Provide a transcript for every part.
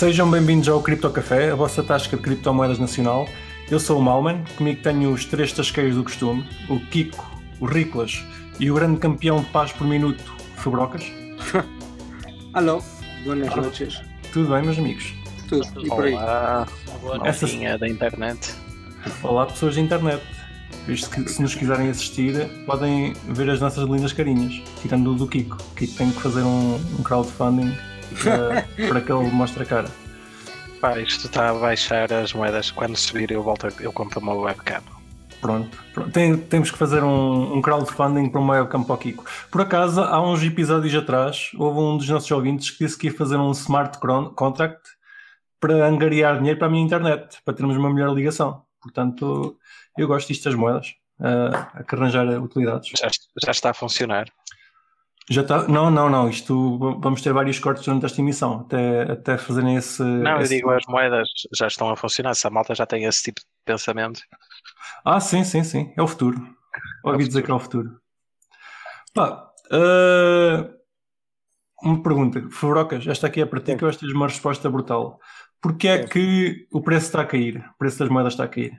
Sejam bem-vindos ao Cripto Café, a vossa tasca de criptomoedas nacional. Eu sou o Malman, comigo tenho os três tasqueiros do costume, o Kiko, o Riclas e o grande campeão de paz por minuto, Fabrocas. Alô, boas noites. Tudo bem, meus amigos? Tudo, e por aí? Olá, boa Essa- da internet. Olá, pessoas da internet. Visto que se nos quiserem assistir, podem ver as nossas lindas carinhas, tirando o do Kiko. O Kiko tem que fazer um, um crowdfunding para, para que ele mostre a cara. Pá, isto está a baixar as moedas. Quando subir, eu volto, eu compro uma webcam. Pronto. Pronto. Tem- temos que fazer um, um crowdfunding para uma webcam para o Kiko. Por acaso, há uns episódios atrás, houve um dos nossos ouvintes que disse que ia fazer um smart contract para angariar dinheiro para a minha internet, para termos uma melhor ligação. Portanto, eu gosto disto das moedas, a que arranjar utilidades. Já, já está a funcionar. Já está? Não, não, não. Isto vamos ter vários cortes durante esta emissão, até, até fazerem esse. Não, eu esse- digo, as moedas já estão a funcionar. Se a malta já tem esse tipo de pensamento. Ah, sim, sim, sim. É o futuro. Ouvi dizer que é o futuro. Pá, ah, uma pergunta. Fabrocas, esta aqui é para ti, que eu acho que tens uma resposta brutal. Porquê é que o preço está a cair? O preço das moedas está a cair?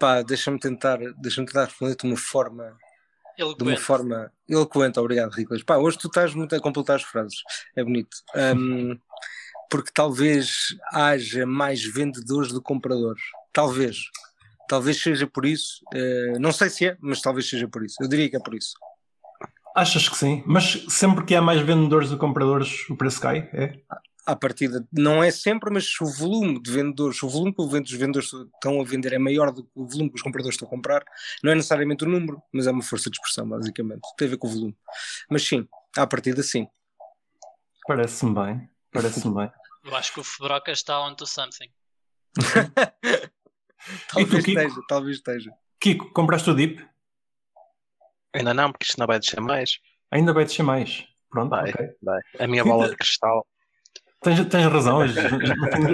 Pá, deixa-me tentar, deixa-me tentar responder de uma forma, de uma Eloquente. forma eloquente, obrigado, Riclas. Pá, hoje tu estás muito a completar as frases, é bonito. Ahm, porque talvez haja mais vendedores do que compradores. Talvez. Talvez seja por isso. Eh, não sei se é, mas talvez seja por isso. Eu diria que é por isso. Achas que sim? Mas sempre que há mais vendedores do que compradores, o preço cai? É? À partida, não é sempre, mas se o volume de vendedores, se o volume que os vendedores estão a vender é maior do que o volume que os compradores estão a comprar, não é necessariamente o número, mas é uma força de expressão, basicamente. Tem a ver com o volume. Mas sim, à partida, sim. Parece-me bem. Parece-me bem. Eu acho que o Febroca está on to something. Talvez Kiko? esteja, talvez esteja. Kiko, compraste o DIP? Ainda não, porque isto não vai descer mais. Ainda vai descer mais. Pronto, Vai. ok. Vai. A minha bola de cristal. Tens, tens razão,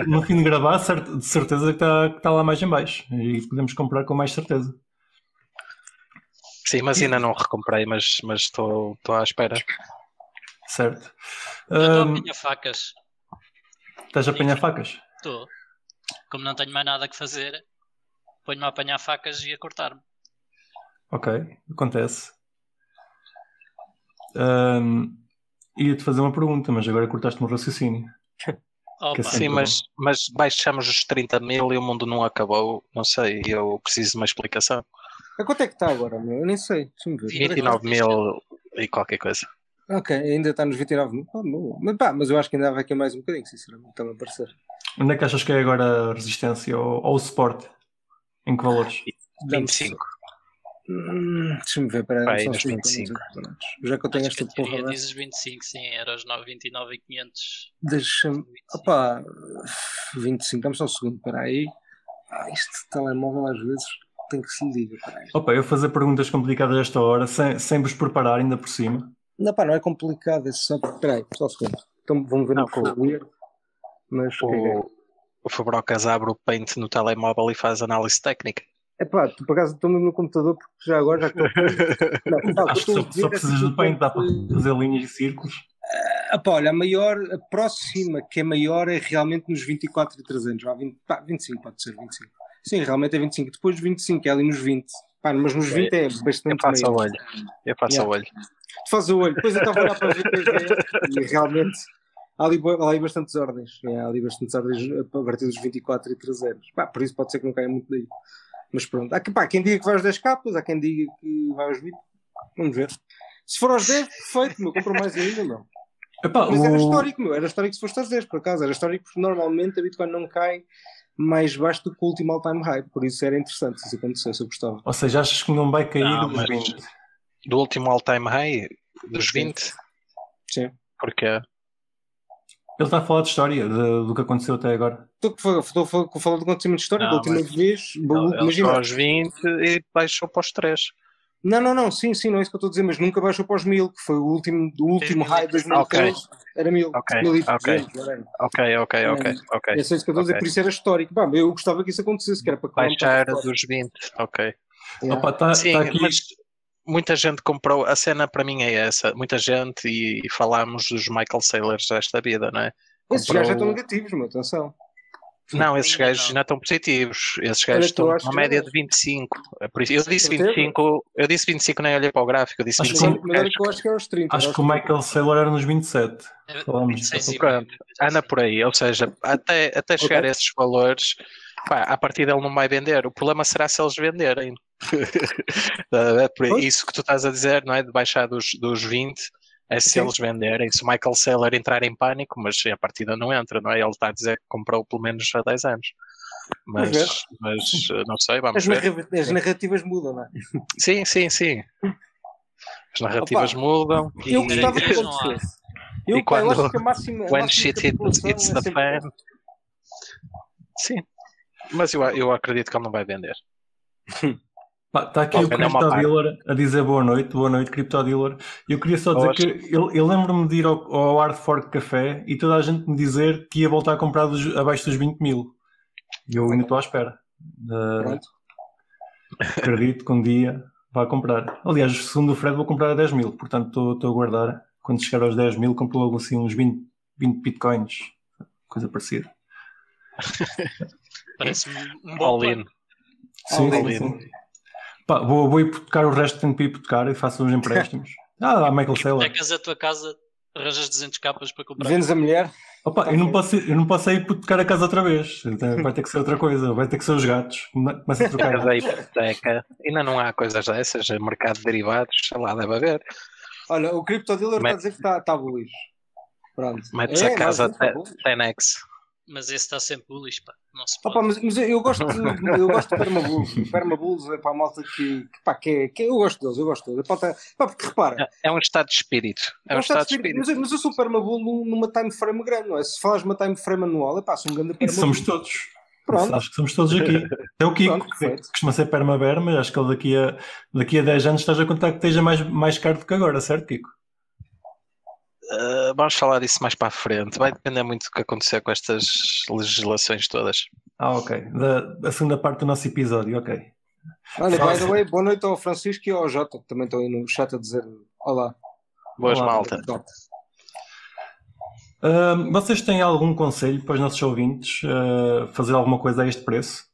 no fim, de gravar, de certeza que está, que está lá mais em baixo e podemos comprar com mais certeza. Sim, mas ainda não recomprei, mas mas estou estou à espera. Certo. Eu estou a Ahm, apanhar facas. estás a apanhar facas? Estou. Como não tenho mais nada que fazer, ponho-me a apanhar facas e a cortar-me. Ok, acontece. Ahm, Ia-te fazer uma pergunta, mas agora cortaste-me o raciocínio. Opa, assim- Sim, bom. mas, mas baixamos os 30 mil e o mundo não acabou. Não sei, eu preciso de uma explicação. A quanto é que está agora, meu? Eu nem sei. Deixa-me ver. 29 mil e qualquer coisa. Ok, ainda está nos 29 mil. Bom. mas, pá, mas eu acho que ainda vai aqui mais um bocadinho, sinceramente, está-me a parecer. Onde é que achas que é agora a resistência ou, ou o suporte? Em que valores? Dá-me 25. Hum, Deixa-me ver, peraí. Segundo, 25. Já que eu tenho acho que esta porra. né? diz os 25, sim, era os 9, 29 e 500. Deixa-me. Opá, 25, dá-me só um segundo, peraí. Ah, este telemóvel às vezes tem que se liga, peraí. Opa, eu fazer perguntas complicadas a esta hora, sem, sem vos preparar ainda por cima. Não, pá, não é complicado, é só. Peraí, só um segundo. Então vamos ver Não, no folder. Mas o que é que é? O, o Fabrocas abre o Paint no telemóvel e faz análise técnica. É pá, tu por acaso estou mesmo no computador porque já agora já que Não, o que Acho que eu só, estou só precisas de paint, dá para simplesmente- fazer linhas e círculos. Ah, pá, olha, a maior, a próxima que é maior é realmente nos 24 e 300. Vá, 20, pá, 25 pode ser 25. Sim, realmente é 25. Depois dos 25 é ali nos 20. Pá, mas nos 20 é Eu bastante passo ao maior. olho. Eu passo Yeah. ao olho. Tu fazes o olho. Depois eu estava a olhar para a VTV e realmente há ali, há ali bastantes ordens. É, há ali bastantes ordens a partir dos 24 e 300. Pá, por isso pode ser que não caia muito daí. Mas pronto. Há, que- pá, quem diga que vai aos 10 capas, há quem diga que vai aos 20. Vamos ver. Se for aos 10, perfeito, meu. Compro mais ainda, não. Epá, Mas era histórico, meu. Era histórico se foste aos 10, por acaso. Era histórico porque normalmente a Bitcoin não cai mais baixo do que o último all-time high. Por isso era interessante se isso acontecesse, eu gostava. Ou seja, achas que não vai cair Não, dos mas- 20? Do último all-time high, dos 20, Sim. porque Ele está a falar de história, de- do que aconteceu até agora. Estou a estou a falar do acontecimento de história. Não, da última mas- vez, ele imagina. aos 20 e baixou para os 3. Não, não, não, sim, sim, não é isso que eu estou a dizer, mas nunca baixou para os 1000, que foi o último, o último high de 2013. Era 1000, Ok, 1200, whatever. Ok, ok, ok, ok. É só isso que eu estou a dizer, por isso era histórico. Pá, eu gostava que isso acontecesse, que era para Baixar dos 20, ok. Yeah. Opa, tá, Sim, tá aqui. mas muita gente comprou. A cena para mim é essa. Muita gente, e falámos dos Michael Saylors desta vida, não é? Esses comprou- gajos já estão negativos, meu, atenção. Não, esses Ainda gajos não. não estão positivos. Esses gajos que estão que média de 25. É por isso- Eu disse Certeza? 25, eu disse 25, nem olhei para o gráfico, eu disse Acho que Mas, 25. mas olha acho que acho que é aos 30. Acho que o Michael Saylor era nos 27. É, Falamos 26 e Pronto, anda por aí, ou seja, até, até chegar a esses valores, pá, a partir dele não vai vender. O problema será se eles venderem. é por isso que tu estás a dizer, não é? De baixar dos, dos 20, é se Sim. eles venderem. Se o Michael Saylor entrar em pânico, mas a partida não entra, não é? Ele está a dizer que comprou pelo menos há 10 anos. Mas, mas eh, não sei, vamos As, ver. as narrativas mudam, não é? Sim, sim, sim. As narrativas Opa, mudam. Eu e- gostava que acontecesse. Eu, E pá, eu quando- acho que a máxima. a When máxima shit hits, é the sempre- fan. Sim. Mas eu, eu acredito que ele não vai vender. Está tá aqui o parte. CryptoDealer a dizer boa noite, boa noite, CryptoDealer. Eu queria só dizer Boas. que eu, eu lembro-me de ir ao, ao Hard Fork Café e toda a gente me dizer que ia voltar a comprar dos- abaixo dos 20 mil. E eu ainda estou à espera. Uh, acredito que um dia vá comprar. Aliás, segundo o Fred, vou comprar a 10 mil. Portanto, estou- estou a guardar. Quando chegar aos 10 mil, compro logo assim uns 20, 20 bitcoins. Coisa parecida. Parece-me um bom All in. Sim, All sim, in. sim. Pá, vou, vou hipotecar o resto, tenho para hipotecar e faço uns empréstimos. Ah, Michael Saylor. Hipotecas a tua casa, arranjas 200 capas para comprar. Vendes a mulher. Opa, eu não posso, eu não posso é hipotecar a casa outra vez. Então, vai ter que ser outra coisa. Vai ter que ser os gatos. Começa a trocar. Mas a hipoteca, ainda não há coisas dessas, é mercado de derivados, sei lá, deve haver. Olha, o CryptoDealer está a dizer que está tá bullish. Pronto. Metes É, a casa mas tá. 10x. Mas esse está sempre bullish, pá. Não se pode. Opa, mas, mas eu gosto de, eu gosto de Permabulls. Permabulls é para a malta que, que, pá, que, é, que eu gosto deles, eu gosto deles. Pá, tá- pá, porque repara, É um estado de espírito. É um estado de espírito. mas, eu- mas eu sou Permabull num- numa time frame grande, não é? Se falares uma time frame anual, é pá, sou um grande Permabull. somos todos. Pronto. Acho que somos todos aqui. É o Kiko, Pronto, que perfeito. costuma ser permaber, mas acho que ele daqui a, daqui a 10 anos estás a contar que esteja mais, mais caro do que agora, certo, Kiko? Uh, vamos falar disso mais para a frente. Vai depender muito do que acontecer com estas legislações todas. Ah, ok. Da, da segunda parte do nosso episódio, ok. Olha, by the way, boa noite ao Francisco e ao Jota, que também estão aí no chat a dizer olá. Boas Olá. malta. Ahm, vocês têm algum conselho para os nossos ouvintes ah, fazer alguma coisa a este preço?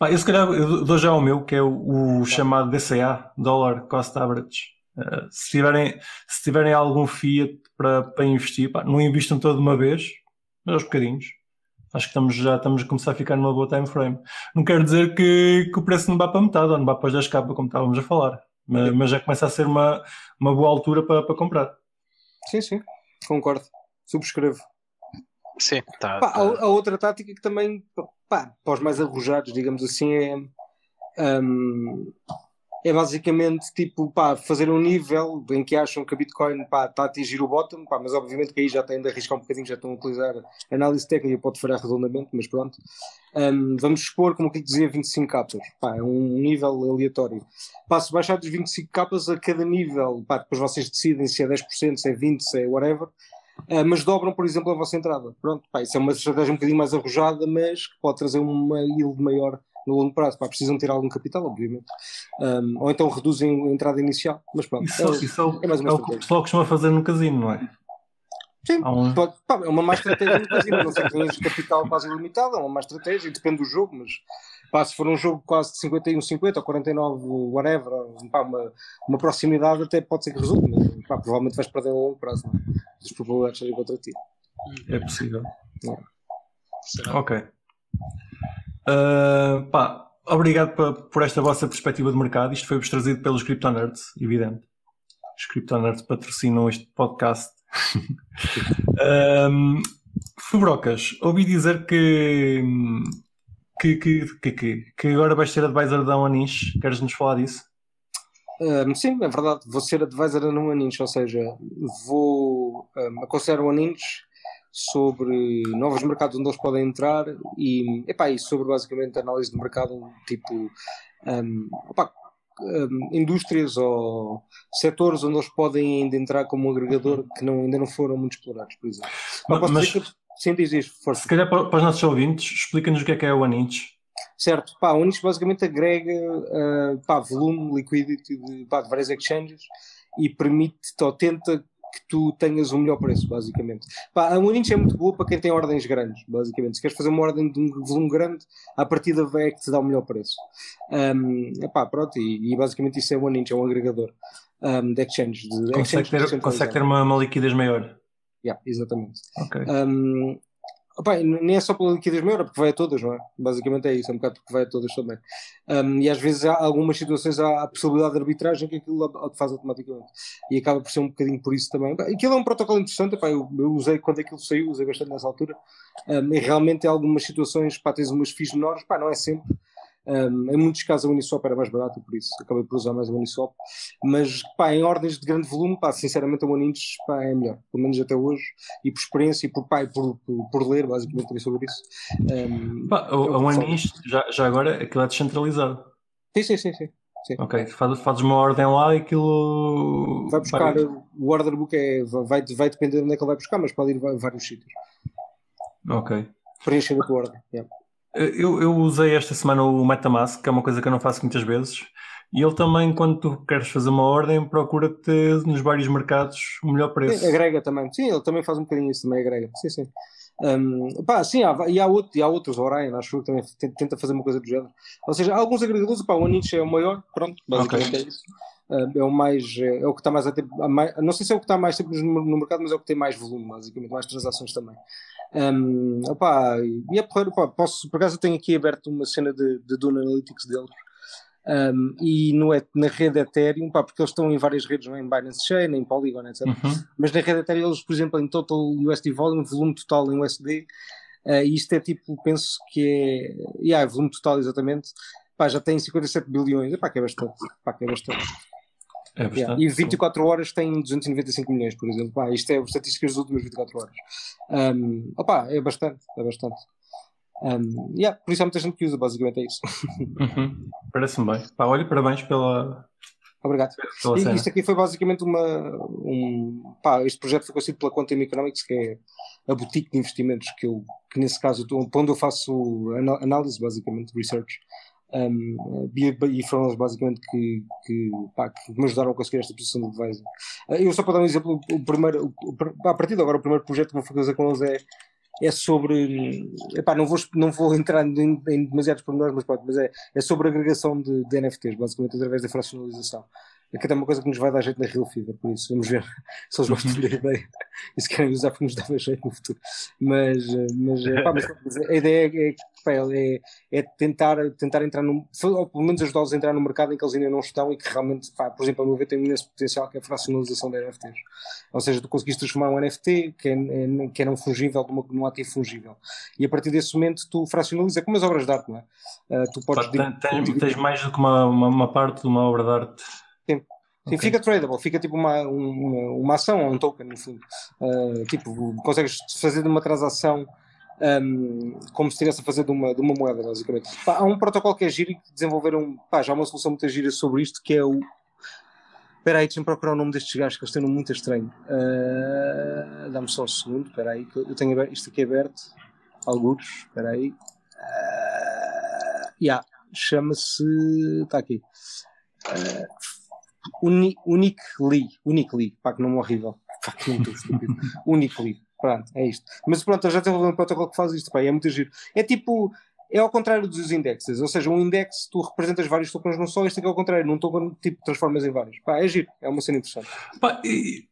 Ah, eu se calhar eu dou já o meu, que é o, o chamado DCA, Dollar Cost Average. Ah, se, tiverem, se tiverem algum fiat para, para investir, pá, não investam todo de uma vez, mas aos bocadinhos. Acho que estamos, já estamos a começar a ficar numa boa time frame. Não quero dizer que, que o preço não vá para metade, ou não vá para os 10 capa, como estávamos a falar. Mas, mas já começa a ser uma, uma boa altura para, para comprar. sim, sim, concordo. Subscrevo. Sim, tá. Pá, tá. a, a outra tática que também, pá, para os mais arrojados, digamos assim, é, hum, é basicamente tipo, pá, fazer um nível em que acham que a Bitcoin pá, está a atingir o bottom, pá, mas obviamente que aí já têm de arriscar um bocadinho, já estão a utilizar análise técnica, pode falhar redondamente, mas pronto. Hum, vamos expor, como que dizia, 25 capas, pá, é um nível aleatório. Pá, se baixar dos 25 capas a cada nível, pá, depois vocês decidem se é 10%, se é 20%, se é whatever. Uh, mas dobram, por exemplo, a vossa entrada. Pronto, pá, isso é uma estratégia um bocadinho mais arrojada, mas que pode trazer uma yield maior no longo prazo. Pá, precisam ter algum capital, obviamente. Um, ou então reduzem a entrada inicial. Mas pronto, Isso, é, isso é, o, é mais uma é o que o pessoal costuma fazer no casino, não é? Sim, um- pode- pá, é uma má estratégia no casino. Não sei que tenhas capital quase ilimitado, é uma má estratégia depende do jogo, mas pá, se for um jogo quase de 51, 50 ou 49, whatever, pá, uma, uma proximidade até pode ser que resulte, mas pá, provavelmente vais perder a longo prazo. Não é? As probabilidades sejam contra ti. É possível. Será? Ok. Ah, pá, obrigado por esta vossa perspectiva de mercado. Isto foi-vos trazido pelos CryptoNerds, evidente. Os CryptoNerds patrocinam este podcast. um, Fubrocas, ouvi dizer que, que, que, que, que, que agora vais ser advisor da Onish. Queres nos falar disso? Um, sim, é verdade. Vou ser advisor no Aninch, ou seja, vou um, aconselhar o Aninch sobre novos mercados onde eles podem entrar e, epá, e sobre basicamente análise de mercado, tipo um, um, indústrias ou setores onde eles podem ainda entrar como um agregador que não, ainda não foram muito explorados, por exemplo. Mas- posso mas- que, sim, diz isto, força. Se calhar para, para os nossos ouvintes, explica-nos o que é que é o Onish. Certo, pá, o Onish basicamente agrega uh, pá, volume, liquidity de, pá, de várias exchanges e permite ou tenta que tu tenhas o melhor preço, basicamente. Pá, a Moninch é muito boa para quem tem ordens grandes, basicamente. Se queres fazer uma ordem de um volume grande, a partida é que te dá o melhor preço. Um, epá, pronto, e, e basicamente isso é o Moninch, é um agregador um, de exchange. De consegue, exchange ter, consegue ter uma, uma liquidez maior. Yeah, exatamente. Ok. Um, Opa, nem é só pela liquidez maior, é porque vai a todas, não é? Basicamente é isso, é um bocado porque vai a todas também. Um, e às vezes há algumas situações há a possibilidade de arbitragem que aquilo faz automaticamente. E acaba por ser um bocadinho por isso também. Aquilo é um protocolo interessante, eu, eu, usei quando aquilo saiu, usei bastante nessa altura. Um, e realmente em algumas situações, pá, tens umas FIIs menores, pá, não é sempre. Um, em muitos casos a Uniswap era mais barato, por isso acabei por usar mais a Uniswap. Mas pá, em ordens de grande volume, pá, sinceramente a Monintes pá, é melhor, pelo menos até hoje, e por experiência e por, pá, e por, por, por, ler basicamente sobre isso. Um, pá, a Monintes, já, já agora, aquilo é descentralizado. Sim, sim, sim. sim. Sim. Ok, fazes faz uma ordem lá e aquilo. Vai buscar, vai... o order book é, vai, vai depender de onde é que ele vai buscar, mas pode ir a vários sítios. Ok. Preencher a tua ordem. Yeah. Eu, eu usei esta semana o Metamask, que é uma coisa que eu não faço muitas vezes. E ele também, quando tu queres fazer uma ordem, procura-te nos vários mercados o melhor preço. Sim, agrega também. Sim, ele também faz um bocadinho isso, também agrega. Sim, sim. Um, pá, sim, há, e, há outro, e há outros, Orion, acho que também tenta fazer uma coisa do género. Ou seja, há alguns agregadores, pá, o Aniche é o maior, pronto, basicamente okay. é isso. é o mais, é, é o que está mais a ter, mais, não sei se é o que está mais tempo no, no, mercado, mas é o que tem mais volume, basicamente, mais transações também. Um, opa, e é porreiro, opa, posso, por acaso eu tenho aqui aberto uma cena de, de Dune Analytics deles. Um, e no, na rede Ethereum, pá, porque eles estão em várias redes, não é? em Binance Chain, em Polygon, etc. Uhum. Mas na rede Ethereum, eles, por exemplo, em total USD volume, volume total em USD, uh, e isto é tipo, penso que é, yeah, volume total exatamente, pá, já tem 57 bilhões, pá, que é bastante, pá, que é bastante. É yeah. E 24 horas tem 295 milhões, por exemplo. Pá, isto é as estatísticas das últimas 24 horas. Um, opa, é bastante, é bastante. Um, yeah, por isso há muita gente que usa, basicamente é isso. Uhum. Parece-me bem. Pá, olha, parabéns pela. Obrigado. Pela e, isto aqui foi basicamente uma. Um, pá, este projeto foi conhecido pela Quantum Economics, que é a boutique de investimentos que eu, que nesse caso, onde eu faço análise, basicamente, research. Um, e foram eles basicamente que, que, pá, que, me ajudaram a conseguir esta posição de advisor. Uh, eu só para dar um exemplo, o primeiro, o, a partir de agora, o primeiro projeto que vou fazer com eles é, é sobre. Epá, não, vou, não vou entrar em, em demasiados pormenores, mas, pode, mas é, é sobre agregação de, de NFTs, basicamente através da fracionalização é que é uma coisa que nos vai dar jeito na Real Fever, por isso vamos ver se eles gostam da ideia e se querem usar porque nos dava jeito no futuro. Mas, mas, pá, mas a ideia é, pá, é, é, tentar, tentar entrar no, ou pelo menos ajudá-los a entrar no mercado em que eles ainda não estão e que realmente, pá, por exemplo, a meu ver, tem um imenso potencial que é a fracionalização de NFTs. Ou seja, tu conseguiste transformar um NFT que é, é, que é não fungível de uma, num ativo fungível. E a partir desse momento tu fracionalizas, é como as obras de arte, não é? Uh, tu podes. Pá, tens, tens mais do que uma, uma, uma parte de uma obra de arte Sim. Sim, okay. fica tradable, fica tipo uma, uma, uma ação ou um token, no fundo. Uh, tipo, consegues fazer de uma transação um, como se estivesse a fazer de uma, de uma moeda, basicamente. Pá, há um protocolo que é giro e que desenvolveram, pá, já há uma solução muito gira sobre isto, que é o. Espera aí, deixa-me procurar o nome destes gajos, que eles têm um muito estranho. Uh, Dá-me só um segundo, espera aí, que eu tenho isto aqui aberto. Alguns, espera aí. Uh, yeah, chama-se. Está aqui. Uh, Uni, Unically, Unically, pá, que nome horrível, pá, que nome estúpido. Unically, pronto, é isto. Mas pronto, eu já tenho um protocolo que faz isto, pá, é muito giro. É tipo, é ao contrário dos indexes, ou seja, um index tu representas vários tokens num só, este aqui é ao contrário, num token tipo transformas em vários. Pá, é giro, é uma cena interessante. Pá, e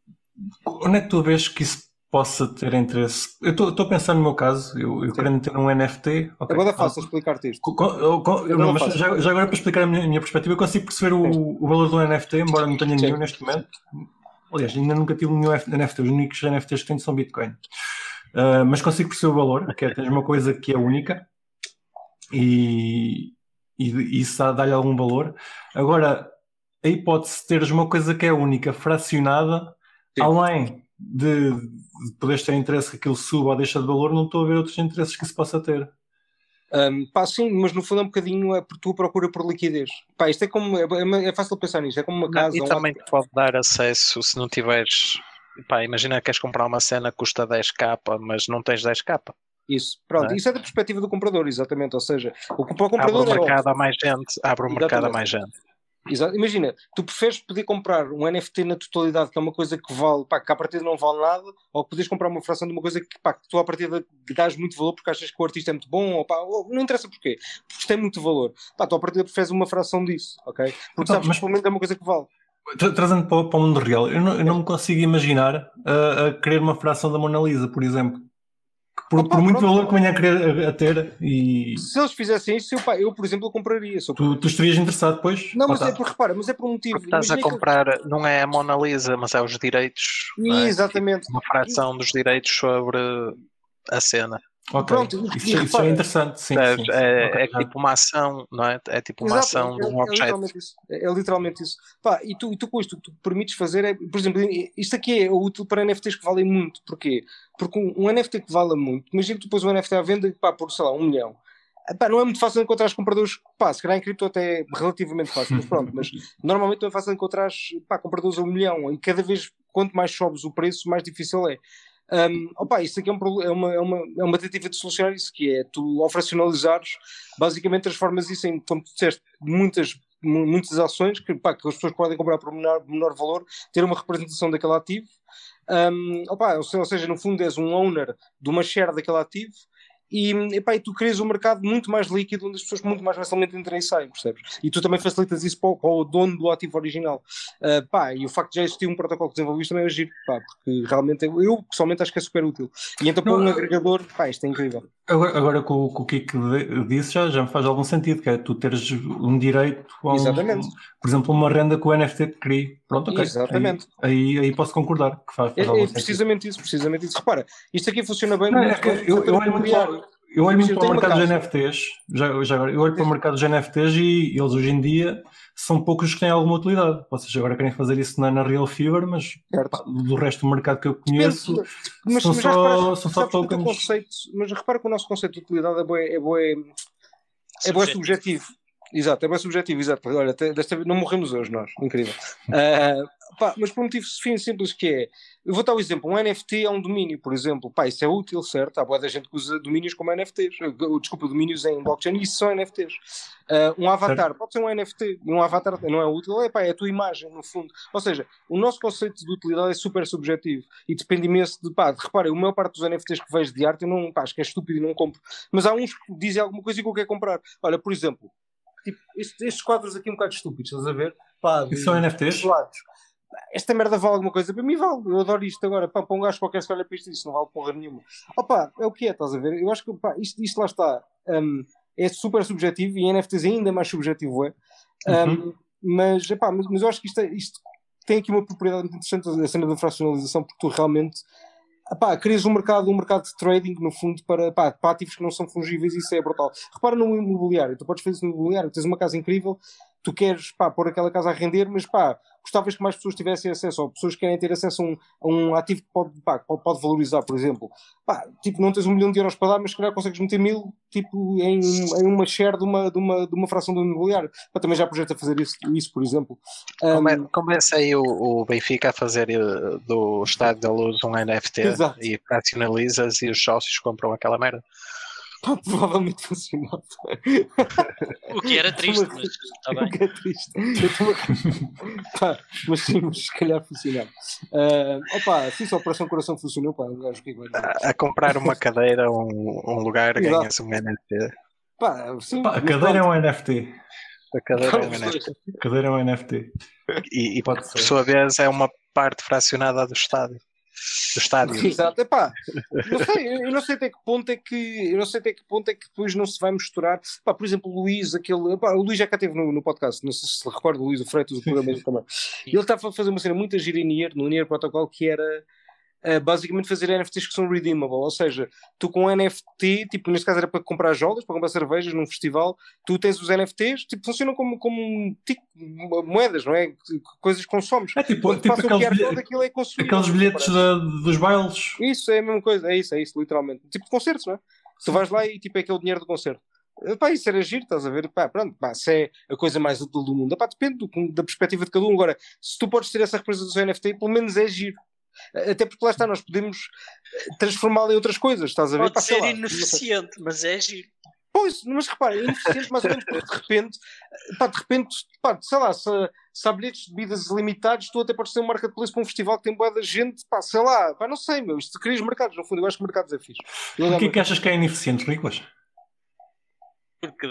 onde é que tu vês que isso possa ter interesse. Eu estou a pensar no meu caso, eu, eu querendo ter um NFT. Okay. Agora é fácil explicar-te isto. Com, com, não, mas já, já, agora para explicar a minha, a minha, perspectiva, eu consigo perceber o, o valor do NFT, embora não tenha nenhum Sim. neste momento. Aliás, ainda nunca tive nenhum NFT, os únicos NFTs que tenho são Bitcoin. Uh, mas consigo perceber o valor, que é tens uma coisa que é única e, e, e isso dá-lhe algum valor. Agora, a hipótese de teres uma coisa que é única, fracionada, Sim. além de, de poderes ter interesse que aquilo suba ou deixa de valor, não estou a ver outros interesses que se possa ter. Um, pá, sim, mas no fundo é um bocadinho a tua procura por liquidez. Pá, isto é como é, é, é fácil pensar nisto, é como uma casa. e um também te pode dar acesso se não tiveres. Pá, imagina que queres comprar uma cena que custa 10k, mas não tens 10k. Isso, pronto, é? isso é da perspectiva do comprador, exatamente. Ou seja, o, para o comprador abre o é mercado a mais gente, abre o mercado a mais gente. Exato. Imagina, tu preferes poder comprar um NFT na totalidade, que é uma coisa que vale, pá, que à partida não vale nada, ou poderes comprar uma fração de uma coisa que, pá, que tu à partida dás muito valor porque achas que o artista é muito bom, ou, pá, ou, não interessa porquê, porque tem muito valor. Pá, tu à partida preferes uma fração disso, ok? Porque Então, sabes mas- que pelo menos é uma coisa que vale. Tra- Trazendo para, o- para o mundo real, eu não, eu não me consigo imaginar a, a querer uma fração da Mona Lisa, por exemplo. Que Por, Opa, por muito pronto. valor que venha a querer a, a ter, e Se eles fizessem isso, eu, pá, eu por exemplo, eu compraria. tu, tu estarias interessado depois? Não, Lá mas é está. por, repara, mas é por um motivo. Porque estás a Imagina que- comprar, não é a Mona Lisa, mas é os direitos. não é? Exatamente. Uma fração dos direitos sobre a cena. Ok. Pronto, isso, isso repara- é interessante, sim. Percebes? sim, sim. é, Ok, é tipo uma ação, não é? É tipo uma Exato, ação de é, um é objeto. literalmente isso. É, é literalmente isso. Pá, e, tu, e tu com isto, o que tu permites fazer é, por exemplo, isto aqui é útil para NFTs que valem muito. Porquê? Porque um, um NFT que vale muito, imagina que tu pões um NFT à venda pá, por, sei lá, um milhão. Pá, não é muito fácil encontrar os compradores, pá, se calhar em cripto até é relativamente fácil, mas pronto, mas normalmente não é fácil encontrar pá, compradores a um milhão e cada vez quanto mais sobes o preço, mais difícil é. Um, opa, isso aqui é, um, é, uma, é, uma, é uma tentativa de solucionar isso, que é tu operacionalizares, basicamente transformas isso em, como tu disseste, muitas, mu- muitas ações que, que as pessoas podem comprar por menor, menor valor, ter uma representação daquele ativo. Um, opa, ou seja, no fundo és um owner de uma share daquele ativo e, epá, e tu crias um mercado muito mais líquido onde as pessoas muito mais facilmente entram e saem, percebes? E tu também facilitas isso para o, para o dono do ativo original. Uh, pá, e o facto de já existir um protocolo que desenvolveu isto também é giro, pá, porque realmente eu, eu pessoalmente acho que é super útil. E então para um agregador, pá, isto é incrível. Agora, agora com, o- com o Kiko de- disse já, já me faz algum sentido, que é tu teres um direito a um, Exatamente. por exemplo, uma renda que o NFT te crie. Pronto, ok. Exatamente. Aí, aí, aí posso concordar que faz, É, faz é sentido. precisamente isso, precisamente isso. Repara, isto aqui funciona bem. Não, é que eu, no eu olho muito eu olho muito para o mercado casa. NFTs, já, já agora, eu olho para o mercado dos NFTs e eles hoje em dia são poucos que têm alguma utilidade. Vocês agora querem fazer isso na, na Real Fever, mas pá, do resto do mercado que eu conheço, Depende, mas, são mas só- reparaste- são só tokens. conceito, mas repara que o nosso conceito de utilidade é bué, é bué, é bué subjetivo. Exato, é bem subjetivo, exato. Olha, desta vez não morremos hoje, nós. Incrível. Ah, pá, mas por um motivo fim- simples que é. Eu vou dar um exemplo. Um NFT é um domínio, por exemplo. Pá, isso é útil, certo? Há boa da gente que usa domínios como NFTs. Uh, Desculpa, domínios em blockchain, isso são NFTs. Ah, um avatar pode ser um NFT. E um avatar não é útil, é, pá, é a tua imagem, no fundo. Ou seja, o nosso conceito de utilidade é super subjetivo e depende imenso de. Pá, reparem, a maior parte dos NFTs que vejo de arte eu não. Pá, acho que é estúpido e não compro. Mas há uns que dizem alguma coisa e que eu quero comprar. Olha, por exemplo. Tipo, estes, estes quadros aqui um bocado estúpidos, estás a ver? Pá, de- são NFTs? Esta merda vale alguma coisa? Para mim vale, eu adoro isto agora. Pá, para um gajo qualquer que olha para isto, isso não vale porra nenhuma. Opa, é o que é, estás a ver? Eu acho que pá, isto, isto lá está. hum, é super subjetivo e NFTs ainda mais subjetivo é. Hum, mas, epá, mas, mas eu acho que isto, é- isto tem aqui uma propriedade muito interessante, a cena da fracionalização, porque tu realmente epá, crias um mercado, um mercado de trading, no fundo, para, pá, para ativos que não são fungíveis, isso é brutal. Repara no imobiliário, tu podes fazer isso no imobiliário, tens uma casa incrível, tu queres pá, pôr aquela casa a render, mas pá, gostavas que mais pessoas tivessem acesso, ou pessoas que querem ter acesso a um, a um ativo que pode, pá, pode, valorizar, por exemplo. Pá, tipo, não tens um milhão de euros para dar, mas se calhar consegues meter mil tipo, em, em uma share de uma, de, uma, de uma fração do imobiliário. Pá, também já projeta fazer isso, isso por exemplo. Come- Um, Começa aí o, o Benfica a fazer eh, do Estádio da Luz um NFT Exato. e fracionalizas e os sócios compram aquela merda. Pá, provavelmente funcionava. O que era triste, mas está O bem. que é triste. Pá, mas sim, mas se calhar funcionava. Uh, opa, se isso a Operação Coração funcionou, pá, um gajo que vai dizer. A, a comprar uma cadeira, um, um lugar, Exato. ganhas um NFT. Pá, sim, Pá, a cadeira é um NFT. A cadeira é um NFT. A cadeira é um NFT. E, e Pode por ser. sua vez é uma parte fracionada do estádio. Do estádio. Exato, epá, não sei, eu não sei até que ponto é que eu não sei até que ponto é que depois não se vai misturar. Pá, por exemplo, o Luís, aquele, epá, o Luís já cá esteve no, no podcast, não sei se recorda, o Luís, o Freitas, o programa também. Ele estava a fazer uma cena muito gira em Nier, no Nier Protocol, que era eh, basicamente fazer NFTs que são redeemable, ou seja, tu com NFT, tipo, neste caso era para comprar jogas, para comprar cervejas num festival, tu tens os NFTs, tipo, funcionam como, como tipo, moedas, não é? Coisas que consomes. É tipo, Quando tipo aqueles, QR bilhe- Code, aquilo é consumível. aqueles bilhetes parece. da- dos bailes. Isso é a mesma coisa, é isso, é isso, literalmente. Tipo de concertos, não é? Tu vais lá e tipo é aquele dinheiro do concerto. Eh, Pá, isso era giro, estás a ver? Pá, pronto, pá, se é a coisa mais útil do mundo. Pá, depende do- da perspectiva de cada um. Agora, se tu podes ter essa representação NFT, pelo menos é giro. Até porque lá está, nós podemos transformá-la em outras coisas, estás a ver? Pode Pá, ser lá, ineficiente, mas é giro. Pois, mas repara, é ineficiente mais ou menos porque de repente, pá, de repente, pá, sei lá, se, se há bilhetes de bebidas ilimitados, tu até podes ter um marketplace para um festival que tem boa da gente, pá, sei lá, pá, não sei, meu, isto crias mercados, no fundo, eu acho que mercados é fixe. O que é que achas que é ineficiente, Nicolas? Porque,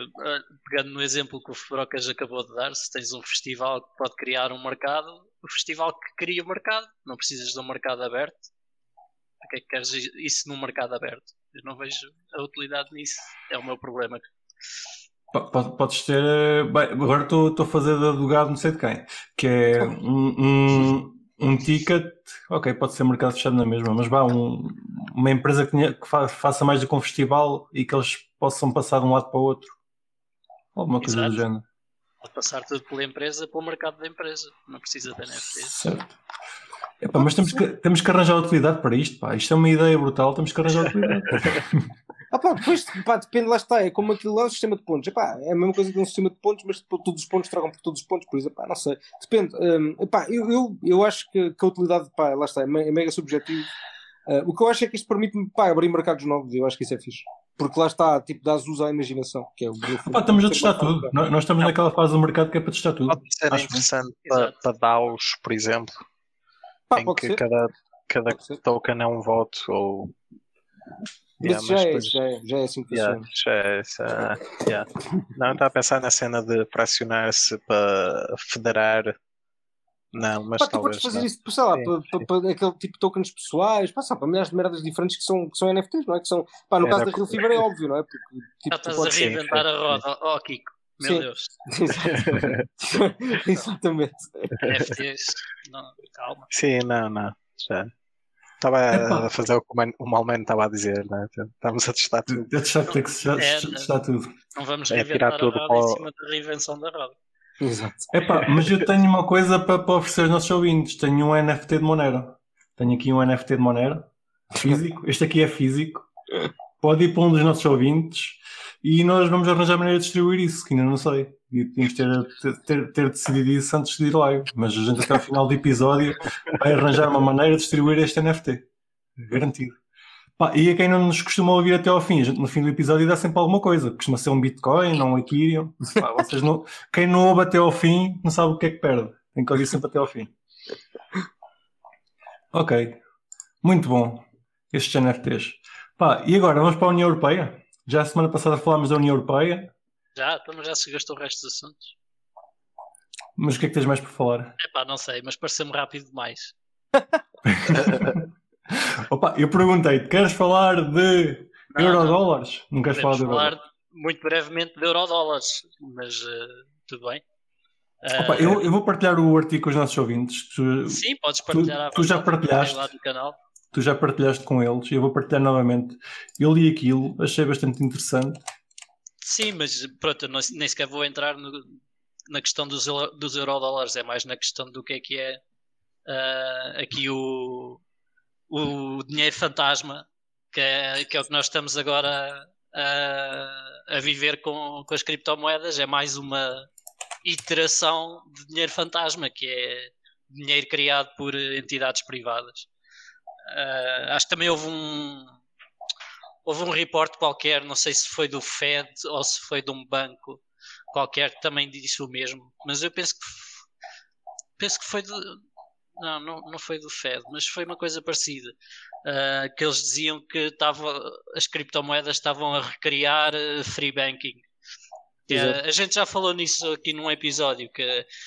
pegando no exemplo que o Brocas acabou de dar, se tens um festival que pode criar um mercado, o festival que cria o mercado, não precisas de um mercado aberto. Para que é que queres isso num mercado aberto? Eu não vejo a utilidade nisso. É o meu problema. Podes ter. eh, Bem, agora estou estou a fazer de advogado, não sei de quem. Que é um, um, um ticket. Ok, pode ser mercado fechado na mesma, mas vá, um- uma empresa que, que fa- faça mais do que um festival e que eles possam passar de um lado para o outro. Alguma coisa do Exato. género. Pode passar tudo pela empresa para o mercado da empresa. Não precisa de NFTs. Certo. Epá, mas temos que, temos que arranjar utilidade para isto. Pá. Isto é uma ideia brutal, temos que arranjar utilidade. Ah pá, depois, pá, depende, lá está, é como aquilo lá do sistema de pontos. Epá, é a mesma coisa que um sistema de pontos, mas todos os pontos trocam por todos os pontos, por isso, epá, não sei. Depende. hum, epá, eu, eu, eu acho que, que a utilidade, pá, lá está, é é mega subjetivo. Ah, o que eu acho é que isto permite-me, pá, abrir mercados novos, eu acho que isso é fixe. Porque lá está, tipo, dás uso à imaginação, que é o Pá, estamos a testar tudo. Nós nós estamos naquela fase do mercado que é para testar tudo. Pode ser Acho interessante para, Exato. para DAOs, por exemplo, Pá, em que ser. cada, cada token é um voto ou. Mas Yeah, já, é, depois- já, é, já é assim que Yeah, funciona. já é, já- yeah. Não, estava a pensar na cena de pressionar-se para federar. Não, mas Pá, tu talvez. podes fazer não. isso, sei lá, para, aquele tipo de tokens pessoais, pá, para milhares de merdas diferentes que são, que são NFTs, não é? Que são, pá, no Era caso da Real Fever é óbvio, não é? Porque, Já tipo, tu estás a reinventar a roda. Ó Kiko, meu Sim. Deus. Exatamente. NFTs. Não, calma. Sim, não, não. Já. Estava Epá. a fazer o que o Man- o Malman estava a dizer, né? Estamos a testar tudo. É testar, testar, É, testar tudo. Não vamos É reinventar tirar a tudo roda para em cima da reinvenção da roda. Exato. Epá, mas eu tenho uma coisa para, para oferecer aos nossos ouvintes. Tenho um NFT de Monero. Tenho aqui um NFT de Monero. Físico. Este aqui é físico. Pode ir para um dos nossos ouvintes e nós vamos arranjar maneira de distribuir isso, que ainda não sei. E tínhamos ter, ter, ter decidido isso antes de ir live. Mas a gente até ao final do episódio vai arranjar uma maneira de distribuir este NFT. Garantido. Pá, e a quem não nos costuma ouvir até ao fim, a gente no fim do episódio dá sempre alguma coisa. Costuma ser um Bitcoin, um Ethereum. Pá, vocês não, quem não ouve até ao fim não sabe o que é que perde. Tem que ouvir sempre até ao fim. Ok. Muito bom. Estes NFTs. Pá, e agora vamos para a União Europeia? Já a semana passada falámos da União Europeia, Já, então mas já se gastou o resto dos assuntos. mas o que é que tens mais para falar? Epá, não sei, mas pareceu-me rápido demais. Opa, eu perguntei-te, queres falar de Não, eurodólares? Não queres falar de falar muito brevemente de eurodólares, mas eh, tudo bem. Eh, Opa, eu, eu vou partilhar o artigo com os nossos ouvintes. Tu, Sim, podes partilhar à tu já partilhaste? lá do canal. tu já partilhaste com eles e eu vou partilhar novamente. Eu li aquilo, achei bastante interessante. Sim, mas pronto, não- nem sequer vou entrar no- na questão dos, dos eurodólares, é mais na questão do que é que é ah, aqui o, o dinheiro fantasma, que é, que é o que nós estamos agora a, a viver com, com as criptomoedas, é mais uma iteração de dinheiro fantasma, que é dinheiro criado por entidades privadas. Ah, acho que também houve um, houve um report qualquer, não sei se foi do Fed ou se foi de um banco qualquer que também disse o mesmo, mas eu penso que penso que foi do não, não, não foi do Fed, mas foi uma coisa parecida. Ah, que eles diziam que estava, as criptomoedas estavam a recriar eh, free banking. Exato. a gente já falou nisso aqui num episódio, que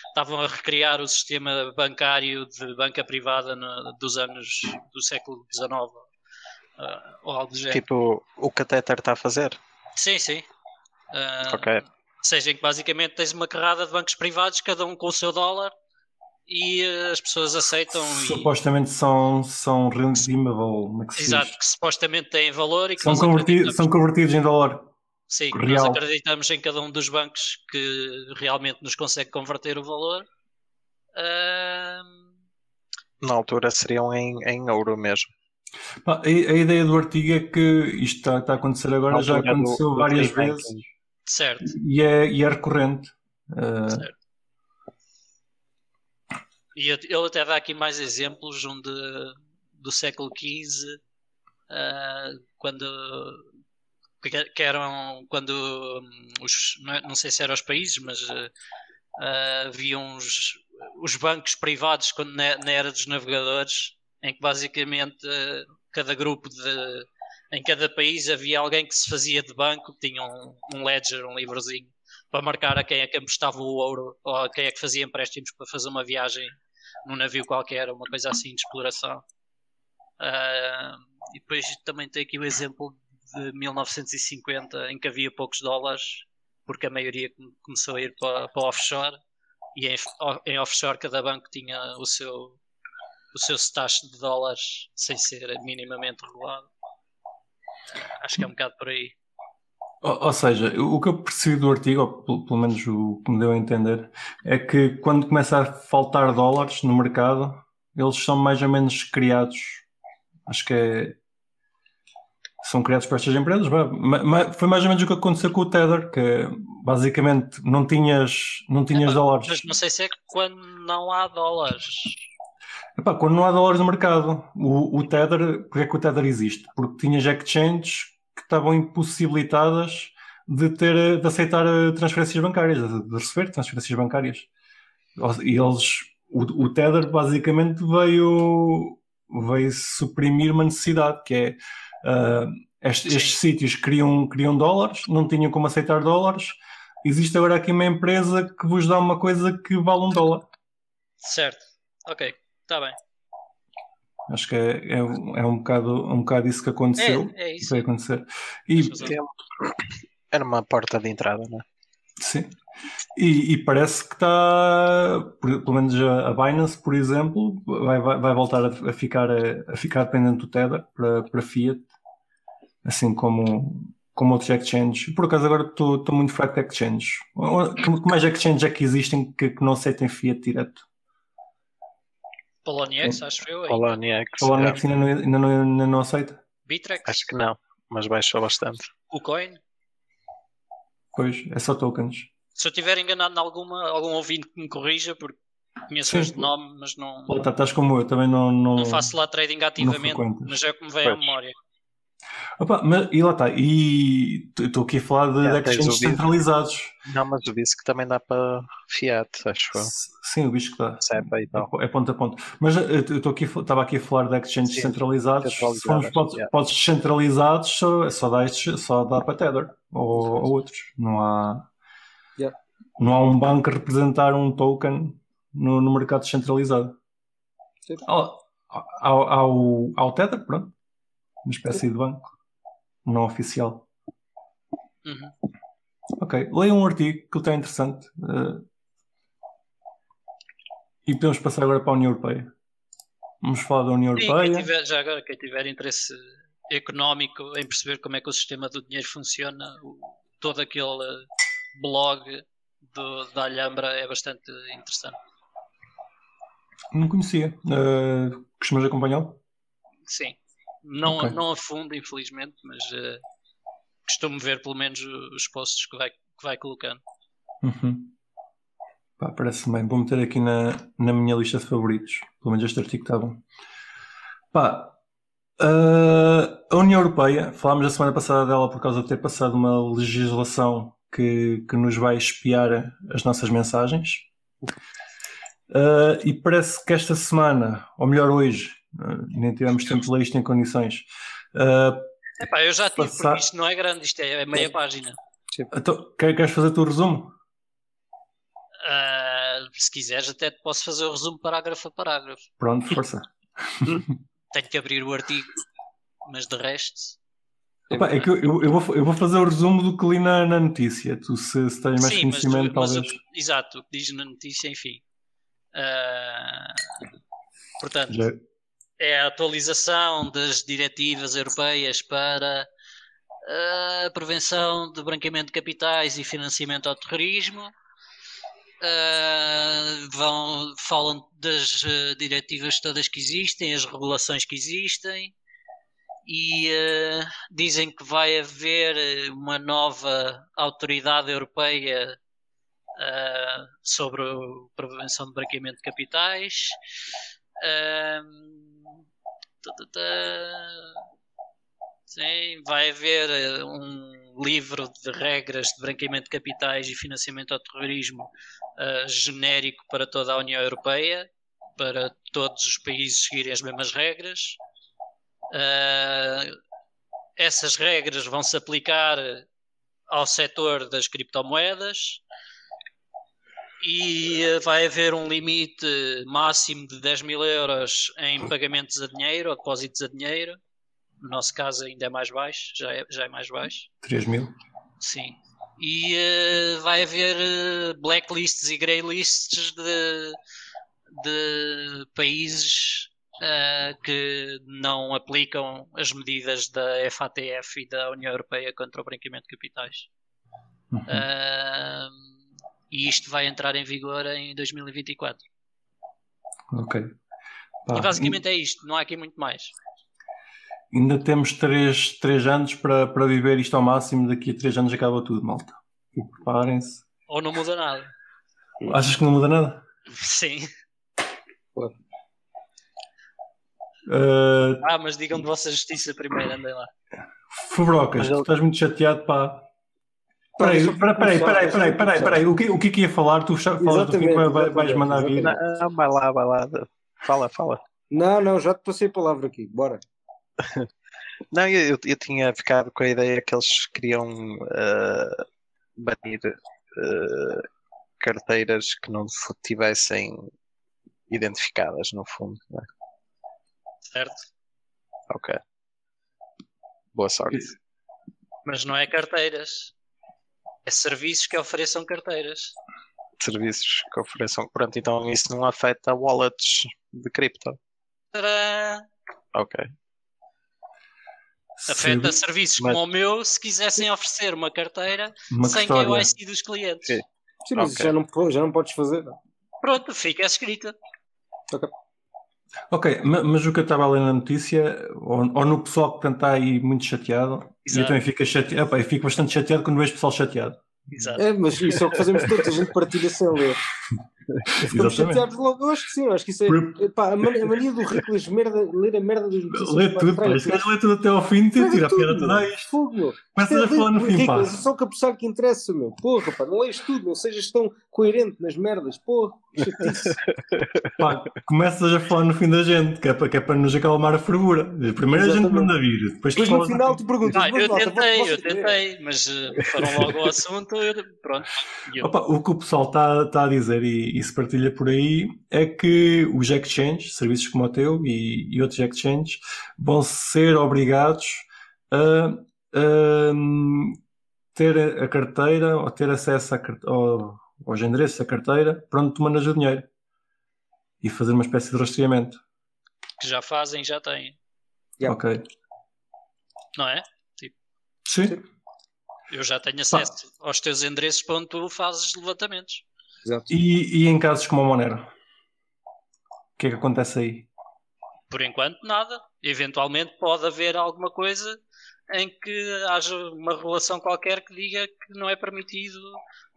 estavam a recriar o sistema bancário de banca privada no- dos anos do século XIX ah, ou algo do género. Tipo, o que a Tether está a fazer. Sim, sim. Ah, Ok. Seja em que basicamente tens uma carrada de bancos privados, cada um com o seu dólar, e eh, as pessoas aceitam. e- Supostamente são, são redeemable, como é que se diz? Exato, que supostamente têm valor e que São, convertidos, são convertidos em dólar. sim, que real. nós acreditamos em cada um dos bancos que realmente nos consegue converter o valor. Ah, Na altura seriam em, em ouro mesmo. A, a ideia do artigo é que isto está, está a acontecer agora, já do- aconteceu do várias free vezes certo, e é, e é recorrente. Ah, certo. E ele até dá aqui mais exemplos onde do século XV, ah, quando que, eram quando hum, os, não, é- não sei se eram os países, mas uh, uh, haviam os, os bancos privados quando na, na era dos navegadores, em que basicamente uh, cada grupo de em cada país havia alguém que se fazia de banco, que tinha um, um ledger, um livrozinho, para marcar a quem é que emprestava o ouro ou a quem é que fazia empréstimos para fazer uma viagem num navio qualquer, uma coisa assim de exploração. Uh, e depois também tem aqui o exemplo de 1950 em que havia poucos dólares, porque a maioria começou a ir para, para offshore e em, em offshore cada banco tinha o seu o seu stash de dólares sem ser minimamente regulado. Acho que é um bocado por aí. Ou, ou seja, o que eu percebi do artigo, ou pelo menos o que me deu a entender, é que quando começa a faltar dólares no mercado, eles são mais ou menos criados. Acho que é. São criados para estas empresas. Foi mais ou menos o que aconteceu com o Tether, que basicamente não tinhas, não tinhas Epá, dólares. Mas não sei se é quando não há dólares. Epá, quando não há dólares no mercado, o, o Tether, porque é que o Tether existe? Porque tinhas exchanges que estavam impossibilitadas de ter de aceitar eh, transferências bancárias, de receber transferências bancárias. E eles, o, o Tether basicamente veio, veio suprimir uma necessidade, que é uh, estes, estes sítios criam, criam dólares, não tinham como aceitar dólares. Existe agora aqui uma empresa que vos dá uma coisa que vale um dólar. Certo, ok, está bem. Acho que é, é, é, um, bocado, um bocado isso que aconteceu. É, é isso. Vai acontecer. E, Era uma porta de entrada, não é? Sim. E, e parece que está, pelo menos a, Binance, por exemplo, vai, vai, vai voltar a, a, ficar, a, a, ficar dependente do Tether para, para Fiat, assim como, como outros exchanges. Por acaso agora estou muito fraco de exchanges. Que mais exchanges é que existem que, que não aceitem Fiat direto? Poloniex, acho eu. Poloniex. Poloniex ainda, não, ainda, não, ainda não aceita? Bitrex? Acho que não, mas baixou bastante. O Coin? Pois, é só tokens. Se eu estiver enganado em alguma, algum ouvinte que me corrija, porque conheço os de nome, mas não. Pô, tá, estás como eu, também não. Não, não faço lá trading ativamente, mas é o que me vem à memória. Opa, mas, e lá está, e estou aqui a falar de exchanges centralizados. Não, mas o BISC também dá para Fiat, acho eu. Sim, o BISC dá. E tal. É, ponto a ponto. Mas eh, eu estou aqui, estava aqui a falar de exchanges Sim, centralizados. Se formos podes, yeah. podes descentralizados, só, só, dá, só dá para Tether ou, ou outros. Não há, yeah. não há um banco a representar um token no, no mercado descentralizado. Ao, ao, ao, ao Tether, pronto. Uma espécie de banco não oficial. Uhum. Ok, leia um artigo que está interessante. Uh, e podemos passar agora para a União Europeia. Vamos falar da União Sim, Europeia. Quem tiver, já agora, quem tiver interesse económico em perceber como é que o sistema do dinheiro funciona, o, todo aquele blog do, da Alhambra é bastante interessante. Não conhecia. Uh, costumas acompanhá-lo? Sim. Não, okay. não a fundo, infelizmente, mas uh, costumo ver pelo menos os posts que vai, que vai colocando. Uhum. Pá, parece bem. Vou meter aqui na, na minha lista de favoritos. Pelo menos este artigo está bom. Pá, uh, a União Europeia, falámos a semana passada dela por causa de ter passado uma legislação que, que nos vai espiar as nossas mensagens. Uh, e parece que esta semana, ou melhor hoje, nem tivemos tempo de ler isto em condições. Uh, Epá, eu já tive, passar... porque isto não é grande, isto é meia página. Então, queres fazer o teu resumo? Uh, se quiseres, até te posso fazer o resumo parágrafo a parágrafo. Pronto, força. Tenho que abrir o artigo, mas de resto. Opa, é que eu, eu, eu, vou, eu vou fazer o resumo do que li na, na notícia. Tu, se, se tens mais Sim, conhecimento, mas, talvez. Mas, exato, o que diz na notícia, enfim. Uh, portanto, Já é a atualização das diretivas europeias para a prevenção de branqueamento de capitais e financiamento ao terrorismo. Uh, vão, falam das uh, diretivas todas que existem, as regulações que existem e uh, dizem que vai haver uma nova autoridade europeia sobre a prevenção de branqueamento de capitais. Sim, vai haver eh, um livro de regras de branqueamento de capitais e financiamento ao terrorismo uh, genérico para toda a União Europeia, para todos os países seguirem as mesmas regras. Uh, essas regras vão se aplicar ao setor das criptomoedas e vai haver um limite máximo de 10 mil euros em pagamentos a dinheiro ou depósitos a dinheiro no nosso caso ainda é mais baixo, já é, já é mais baixo. 3 mil? Sim. E uh, vai haver uh, blacklists e greylists de, de países uh, que não aplicam as medidas da FATF e da União Europeia contra o branqueamento de capitais. Uhum. E isto vai entrar em vigor em 2024. Ok. Pá. E basicamente é isto, não há aqui muito mais. Ainda temos 3, três anos para, para viver isto ao máximo. Daqui a 3 anos acaba tudo, malta. Preparem-se. Ou não muda nada. Achas que não muda nada? Sim. Uh... Ah, mas digam de vossa justiça primeiro, andem lá. Fubrocas, tu estás muito chateado, pá. Peraí, peraí, peraí, peraí, peraí, peraí, o que, o que é que ia falar? Tu falas do fim, vais mandar vir. Não, vai lá, vai lá. Fala, fala. Não, não, já te passei a palavra aqui, bora. Não, eu, eu tinha ficado com a ideia que eles queriam uh, banir uh, carteiras que não tivessem identificadas, no fundo. Né? Certo. Ok. Boa sorte. Mas não é carteiras. É serviços que ofereçam carteiras. Serviços que ofereçam. Pronto, então isso não afeta wallets de cripto. Tadã! Ok. Afeta Sim, serviços mas... como o meu se quisessem oferecer uma carteira uma sem KYC dos clientes. Sim, Sim mas okay. já, não, já não podes fazer. Pronto, fica escrita. Ok. Ok, mas o que eu estava a ler na notícia, ou, ou no pessoal que está aí muito chateado, Exato. e eu também fico, chateado, eu fico bastante chateado quando vejo pessoal chateado. Exato. É, mas isso é o que fazemos todos, a gente partilha sem ler. Ficamos chateados logo. Eu acho que sim, eu acho que isso é. Pá, a, mania, do rico merda, ler a merda dos notícias. Lê tudo, pá. Esse gajo lê tudo até ao fim e tira a piada toda a isto. Fogo, Começas a falar no fim, pá. Só o cabeçalho que interessa, meu. Porra, pá, não lês tudo, não sejas tão coerente nas merdas, porra. pá, começas a falar no fim da gente, que é para, que é para nos acalmar a fervura. Primeiro a gente manda vir, depois, depois no final tu perguntas. Não, eu tentei, eu tentei, mas foram logo ao assunto, eu, pronto. Eu... Opa, o que o pessoal está tá a dizer e, e se partilha por aí é que os exchanges, serviços como o teu e, e outros exchanges, vão ser obrigados a, a ter a carteira ou ter acesso a, ao, aos endereços da carteira para onde tu mandas o dinheiro e fazer uma espécie de rastreamento. Que já fazem, já têm. Yeah. Ok. Não é? Tipo, Sim. Eu já tenho acesso Pá. aos teus endereços para onde tu fazes levantamentos. Exato. E, e em casos como a Monero? O que é que acontece aí? Por enquanto, nada. Eventualmente pode haver alguma coisa em que haja uma relação qualquer que diga que não é permitido,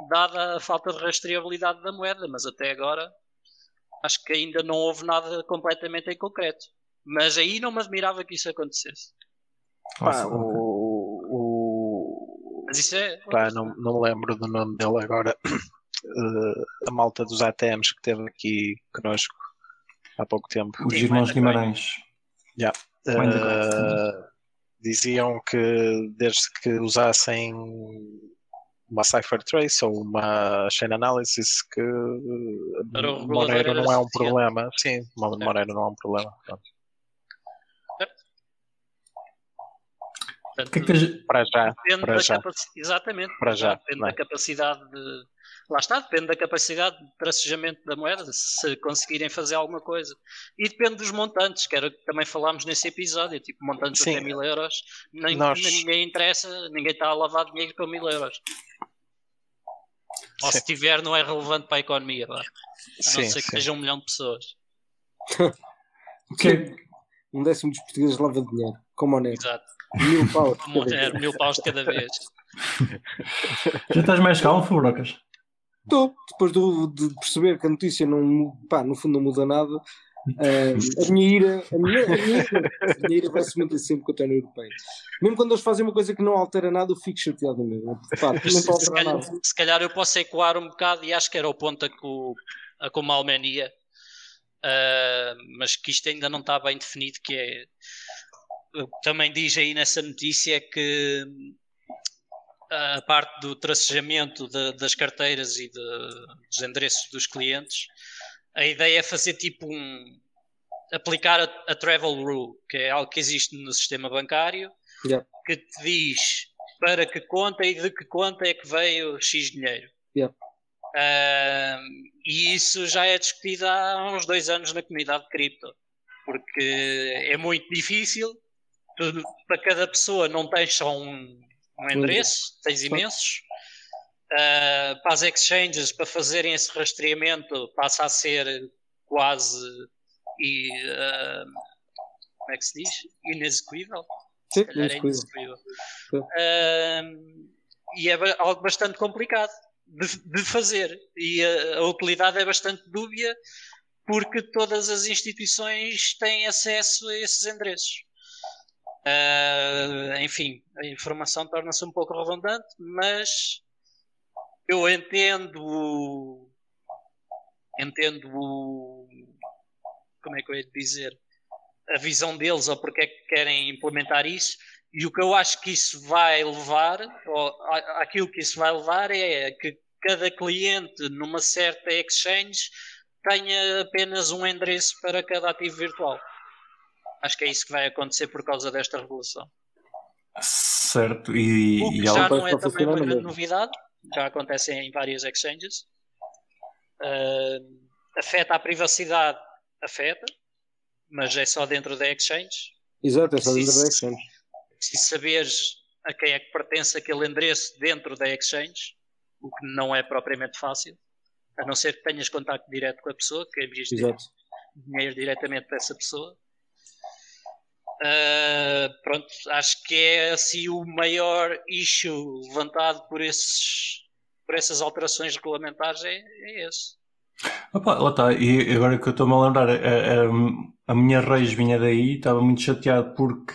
dada a falta de rastreabilidade da moeda, mas até agora acho que ainda não houve nada completamente em concreto. Mas aí não me admirava que isso acontecesse. Nossa, o, o, Mas isso é. Pá, não, não lembro do nome dele agora. Uh, a malta dos ATMs que esteve aqui connosco há pouco tempo. Os irmãos Guimarães. Yeah. Uh, diziam que desde que usassem uma Cipher Trace ou uma Chain Analysis que Monero não é um problema. Sim, Monero não é um problema. Portanto, que é que para já, para já. Exatamente, para já, depende da capacidade de, lá está, depende da capacidade de tracejamento da moeda, se conseguirem fazer alguma coisa. E depende dos montantes, que era que também falámos nesse episódio, tipo montantes Sim. até mil euros, nem, Nós... ninguém interessa, ninguém está a lavar dinheiro com mil euros. Ou Sim. se tiver, não é relevante para a economia, a Sim, não ser que seja um milhão de pessoas. que um décimo dos portugueses lava dinheiro, como o Exato. Mil paus. mil paus de cada vez. Já estás mais calmo, Fubrocas? Estou, depois de perceber que a notícia não, pá, no fundo não muda nada, Uh, a minha ira, a minha, a minha ira, a minha ira vai se manter sempre com a União Europeia. Mesmo quando eles fazem uma coisa que não altera nada, eu fico chateado mesmo. Pá, não se, se, calhar, se, calhar, eu posso ecoar um bocado e acho que era o ponto a que o, a Almenia, uh, mas que isto ainda não está bem definido, que é também diz aí nessa notícia que a parte do tracejamento de, das carteiras e de, dos endereços dos clientes, a ideia é fazer tipo um aplicar a, a, travel rule, que é algo que existe no sistema bancário, yeah. que te diz para que conta e de que conta é que veio X dinheiro. Yeah. Uh, e isso já é discutido há uns dois anos na comunidade de cripto, porque é muito difícil. Tu, para cada pessoa não tens só um, um endereço, tens imensos. Uh, para as exchanges, para fazerem esse rastreamento, passa a ser quase e, uh, como é que se diz? Inexecuível. Sim, é inexecuível. Uh, e é algo bastante complicado de, de fazer. E a, a, utilidade é bastante dúbia porque todas as instituições têm acesso a esses endereços. Uh, enfim, a informação torna-se um pouco redundante, mas eu entendo entendo como é que eu ia dizer a visão deles ou porque é que querem implementar isso e o que eu acho que isso vai levar ou aquilo que isso vai levar é que cada cliente numa certa exchange tenha apenas um endereço para cada ativo virtual Acho que é isso que vai acontecer por causa desta revolução. Certo, e, o que e já não é também uma grande novidade, já acontece em várias exchanges. Uh, afeta a privacidade, afeta, mas é só dentro da exchange. Exato, é só dentro da exchange. Se saberes a quem é que pertence aquele endereço dentro da exchange, o que não é propriamente fácil, a não ser que tenhas contato direto com a pessoa, que envies dinheiro diretamente para essa pessoa, Uh, pronto, acho que é assim o maior issue levantado por, esses, por essas alterações regulamentares é, é esse. Opa, lá está, e agora que eu estou-me a lembrar, a, a, a, minha raiz vinha daí, estava muito chateado porque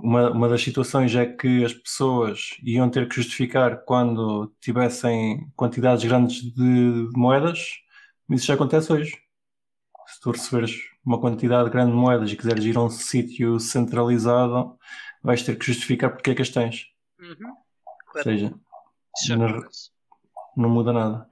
uma, uma das situações é que as pessoas iam ter que justificar quando tivessem quantidades grandes de, moedas, isso já acontece hoje. Se tu receberes uma quantidade grande de moedas e quiseres ir a um sítio centralizado, vais ter que justificar porque é que as tens. Uhum. Ou seja, não, não, muda nada.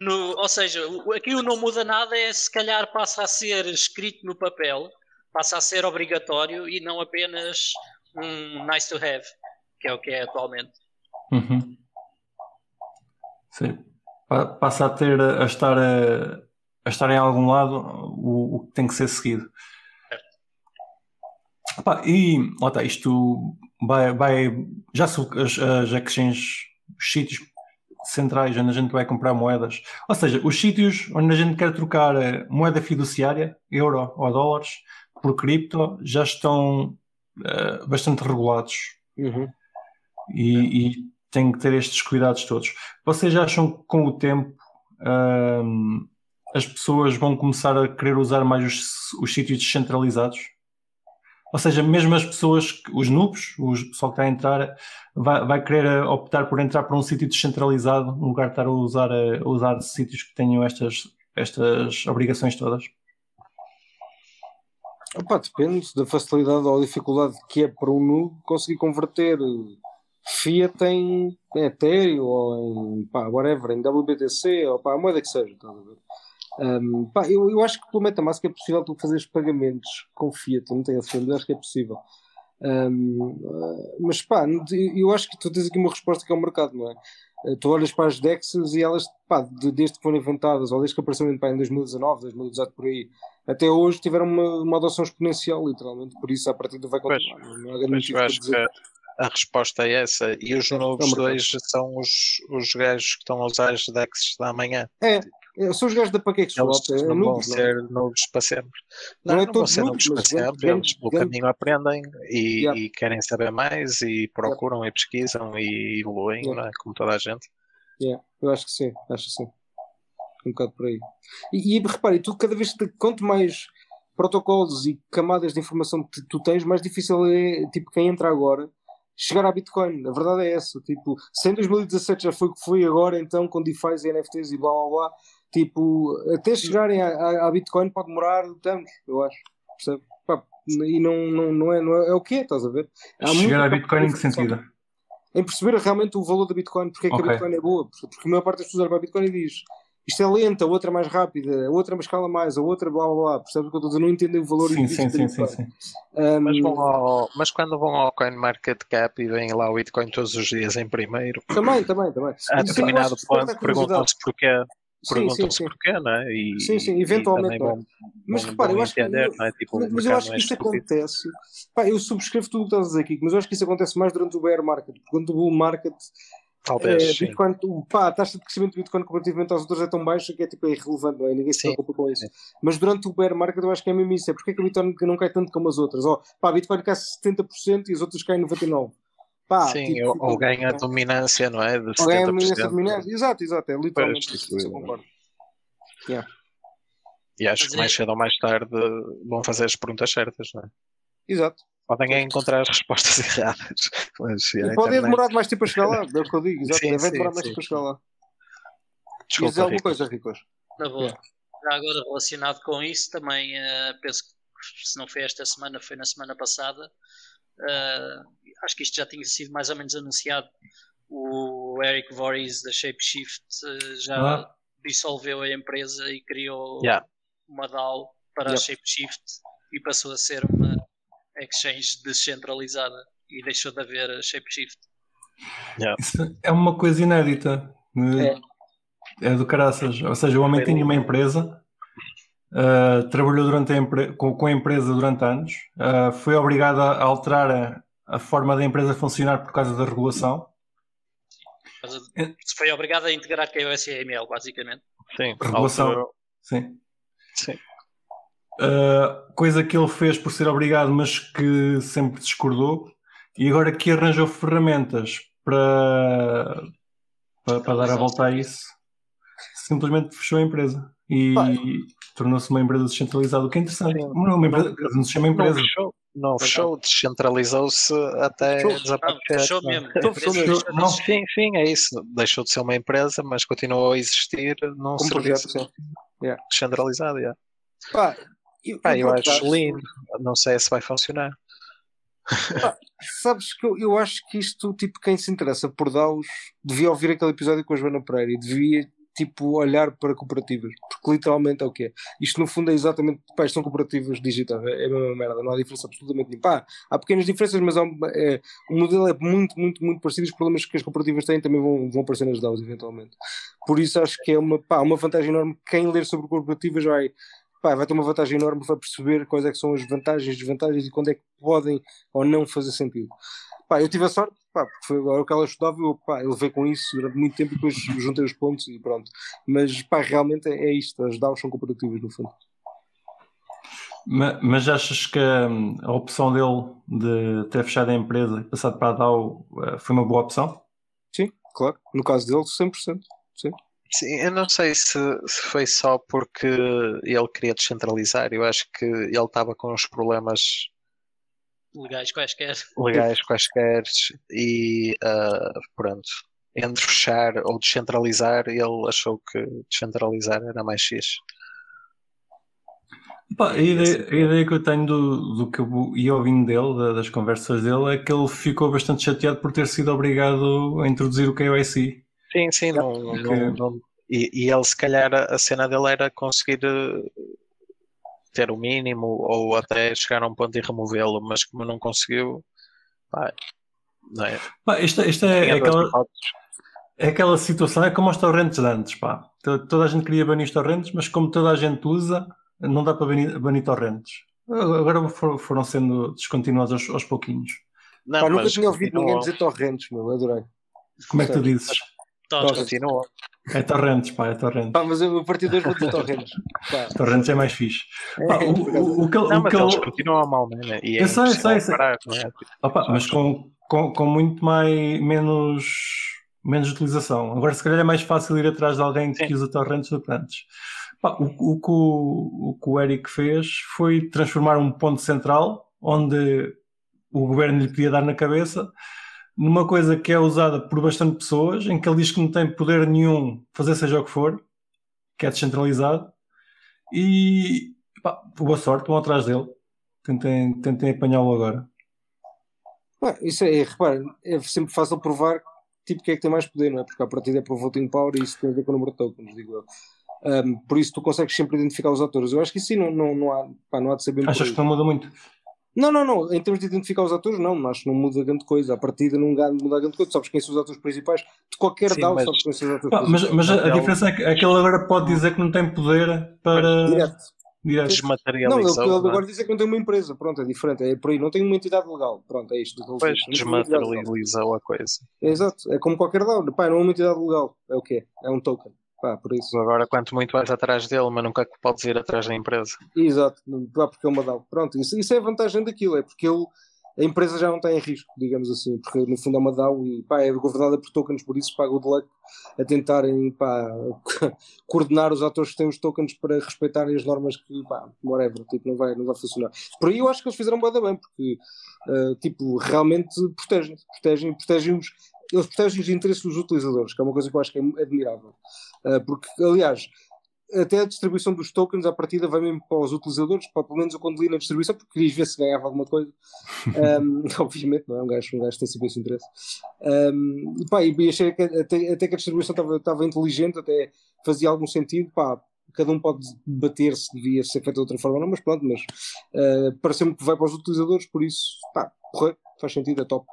No, ou seja, aqui o não muda nada é se calhar passa a ser escrito no papel, passa a ser obrigatório e não apenas um nice to have, que é o que é atualmente. Uhum. Sim. Passa a ter a estar a a estar em algum lado o, o que tem que ser seguido. Epá, e lá está, isto vai, vai já as, as exchanges, os sítios centrais onde a gente vai comprar moedas, ou seja, os sítios onde a gente quer trocar eh, moeda fiduciária, euro ou dólares, por cripto, já estão uh, bastante regulados. Uhum. E, e têm que ter estes cuidados todos. Vocês acham que com o tempo uh, as pessoas vão começar a querer usar mais os, os sítios descentralizados? Ou seja, mesmo as pessoas, os noobs, o pessoal que está a entrar, vai, vai querer optar por entrar para um sítio descentralizado, no lugar de estar a usar, a usar sítios que tenham estas, estas obrigações todas? Opa, depende da facilidade ou dificuldade que é para um noob conseguir converter Fiat em, Ethereum ou em pá, whatever, em WBTC ou pá, a moeda que seja. Estás a ver? Um, pá, eu, eu acho que pelo MetaMask é possível tu fazeres pagamentos com Fiat, não tenho a certeza, acho que é possível. Um, uh, mas pá, eu acho que tu tens aqui uma resposta que é o mercado, não é? Uh, tu olhas para as DEXs e elas, pá, de, desde que foram inventadas, ou desde que apareceram pá, em 2019, 2018 por aí, até hoje tiveram uma, uma adoção exponencial, literalmente, por isso a partir do vai continuar. Pois, não há grande eu acho que a resposta é essa. E os novos é dois são os, os gajos que estão a usar as DEXs da manhã. É, é, são os gajos da PancakeSwap. Eles é, não vão ser novos para sempre. Não, não, é não vão ser novos para sempre. Eles pelo caminho aprendem e, yeah. e, querem saber mais e procuram yeah. e pesquisam e evoluem, yeah. é? como toda a gente. Yeah. Eu acho que sim, acho que sim. um bocado por aí. E, e repare, tu cada vez que quanto mais protocolos e camadas de informação que tu tens, mais difícil é, tipo, quem entra agora chegar à Bitcoin. A verdade é essa. Tipo, se em 2017 já foi o que foi agora, então com DeFi e NFTs e blá blá blá, tipo, até chegarem à, à Bitcoin pode demorar tanto, eu acho. Percebe? Pá, e não, não, não, é, não é, é o que é, estás a ver? Há chegar à Bitcoin em que sentido? Em perceber realmente o valor da Bitcoin, porque é que okay. a Bitcoin é boa. Porque a maior parte das pessoas olha para a Bitcoin e diz isto é lenta, a outra é mais rápida, a outra é uma escala mais, a outra blá blá blá. Percebes o que eu estou a dizer? Não entendem o valor sim, sim, sim, sim, sim. Um, mas, vão ao, mas quando vão ao CoinMarketCap e vêm lá o Bitcoin todos os dias em primeiro. Também, também, também. A determinado ponto perguntam-se porquê. Perguntam-se porquê, não é? E, sim, sim, eventualmente. Vão, é? mas repara, eu acho que. é? tipo, mas eu acho que isso acontece. Pá, eu subscrevo tudo o que estás a dizer aqui, mas eu acho que isso acontece mais durante o bear market. Durante o bull market Talvez. É, Bitcoin, pá, a taxa de crescimento do Bitcoin comparativamente aos outros é tão baixa que é, tipo, é irrelevante, não é? ninguém se preocupa com isso. Mas durante o bear market eu acho que é mesmo isso. É porque é que a Bitcoin não cai tanto como as outras? Oh, pá, Bitcoin cai 70% e as outras caem 99%. Pá, Sim, tipo, ou, ou ganha a dominância, não é? De ou ganha a dominância, dominância. Exato, exato, é literalmente pois, isso, eu concordo. Yeah. E acho que mais cedo ou mais tarde vão fazer as perguntas certas, não é? Exato podem encontrar as respostas erradas. Mas, e podem demorar mais tempo a chegar lá, é o que eu digo, exato. Sim, devem demorar mais tempo a chegar lá. Desculpa, dizer alguma coisa, Ricos? Na boa. Já agora relacionado com isso, também uh, penso que se não foi esta semana, foi na semana passada. Uh, acho que isto já tinha sido mais ou menos anunciado. O Eric Voorhees da Shapeshift uh, já ah. dissolveu a empresa e criou yeah. uma DAO para yep. a Shapeshift e passou a ser uma exchange descentralizada e deixou de haver a Shapeshift. Yeah. Isso é uma coisa inédita. É. é do caraças. Ou seja, o homem tinha uma empresa, uh, trabalhou durante a com, com, a empresa durante anos, uh, foi obrigado a alterar a, a, forma da empresa funcionar por causa da regulação. Foi obrigado a integrar com a USML, basicamente. Sim, regulação. Sim. Sim. Uh, coisa que ele fez por ser obrigado, mas que sempre discordou, e agora que arranjou ferramentas para, para, para dar a volta a isso, simplesmente fechou a empresa e tornou-se uma empresa descentralizada, o que é interessante. Não, uma empresa, não, não se chama empresa. Não fechou, não fechou descentralizou-se até fechou. desaparecer. Fechou mesmo. Então, fechou. Não. Sim, sim, é isso. Deixou de ser uma empresa, mas continuou a existir num Como serviço projeto, yeah. descentralizado. Yeah. Pá, eu, ah, eu, eu acho lindo, não sei se vai funcionar. Ah, sabes que eu, eu, acho que isto, tipo, quem se interessa por DAOs devia ouvir aquele episódio com a Joana Pereira e devia, tipo, olhar para cooperativas, porque literalmente é o que é. Isto no fundo é exatamente, pá, são cooperativas digitais, é, a mesma merda, não há diferença absolutamente nenhuma. Há pequenas diferenças, mas há, é, o modelo é muito, muito, muito parecido. Os problemas que as cooperativas têm também vão, vão aparecer nas DAOs eventualmente. Por isso acho que é uma, pá, uma vantagem enorme. Quem ler sobre cooperativas vai pá, vai ter uma vantagem enorme para perceber quais é que são as vantagens, desvantagens e quando é que podem ou não fazer sentido. Pá, eu tive a sorte, pá, porque foi agora o que ela estudava, eu, pá, eu levei com isso durante muito tempo e depois juntei os pontos e pronto. Mas pá, realmente é, é isto, as DAOs são cooperativas no fundo. Mas, mas achas que hum, a opção dele de ter fechado a empresa e passado para a DAO eh, foi uma boa opção? Sim, claro. No caso dele, 100%. Sim. Sim, eu não sei se, se, foi só porque ele queria descentralizar. Eu acho que ele estava com uns problemas legais quaisquer. Legais quaisquer e uh, pronto. Entre fechar ou descentralizar, ele achou que descentralizar era mais X. Pá, a, ideia, a, ideia, que eu tenho do, do que eu ia ouvindo dele, das conversas dele, é que ele ficou bastante chateado por ter sido obrigado a introduzir o KYC. Sim, sim, não, não, não e, e, ele se calhar a cena dele era conseguir eh, ter o mínimo ou até chegar a um ponto e removê-lo, mas como não conseguiu, pá, não é? Pá, isto, isto é, é aquela, é aquela situação, é como os torrentes de antes, pá. Toda a gente queria banir os torrentes, mas como toda a gente usa, não dá para banir, banir torrentes. Agora foram sendo descontinuados aos, aos pouquinhos. Não, pá, nunca tinha ouvido ninguém dizer torrentes, meu, adorei. Como é que tu dizes? Continua. É torrentes, pá, é torrentes. Pá, mas eu a partir de hoje vou dizer torrentes. Pá. Torrentes é mais fixe. Pá, o, o, o, que, não, o que eles continuam mal, né? E é eu sei, sei, sei. Parar, é? Opa, mas com, com, com muito mais, menos menos utilização. Agora, se calhar é mais fácil ir atrás de alguém Sim. que usa torrents do que antes. Pá, o, o que o, o que o Eric fez foi transformar um ponto central, onde o governo lhe podia dar na cabeça, numa coisa que é usada por bastante pessoas, em que ele diz que não tem poder nenhum fazer seja o que for, que é descentralizado, e pá, boa sorte, vão atrás dele. Tentem, tentem apanhá-lo agora. Ué, isso é, repara, é sempre fácil provar tipo quem é que tem mais poder, não é? Porque a partida é por voting power e isso tem a ver com o número de tokens, digo eu. Um, por isso tu consegues sempre identificar os atores. Eu acho que sim, não, não, não, há, pá, não há de saber Achas que não muda muito? Não, não, não. Em termos de identificar os atores, não. Acho que não muda grande coisa. A partida não muda grande coisa. Sabes quem são os atores principais de qualquer Sim, DAO, mas- sabes quem são os atores Pá, mas, principais. mas a, a diferença é que, é que ele agora pode dizer que não tem poder para. Direto. Direto. Não, ele, Desmaterializou. é? agora diz é que não tem uma empresa. Pronto, é diferente. É por aí. Não tem uma entidade legal. Pronto, é isto. que ele Pois desmaterializou a coisa. É exato. É como qualquer DAO. Pá, não é uma entidade legal. É o quê? É um token. Pá, por isso. Agora, quanto muito vais atrás dele, mas nunca podes ir atrás da empresa. Exato, dá porque é uma DAO. Pronto, isso, isso é a vantagem daquilo, é porque ele, a empresa já não está em risco, digamos assim, porque no fundo é uma DAO e pá, é governada por tokens, por isso paga o luck a tentarem pá, coordenar os atores que têm os tokens para respeitarem as normas que, pá, whatever, tipo, não vai, não vai funcionar. Por aí eu acho que eles fizeram bem, bem porque, eh, tipo, realmente protegem, protegem, protegem os, eles protegem os interesses dos utilizadores, que é uma coisa que eu acho que é admirável. Uh, porque, aliás, até a distribuição dos tokens à partida vai mesmo para os utilizadores, para pelo menos eu quando li na distribuição, porque queria ver se ganhava alguma coisa. Um, obviamente, não é? Um gajo, um gajo tem sempre esse interesse. Um, e, pá, e achei que até, até que a distribuição estava, inteligente, até fazia algum sentido. Pá, cada um pode debater se devia ser feito de outra forma ou não, mas pronto, mas uh, parece-me que vai para os utilizadores, por isso, pá, correr, faz sentido, é top.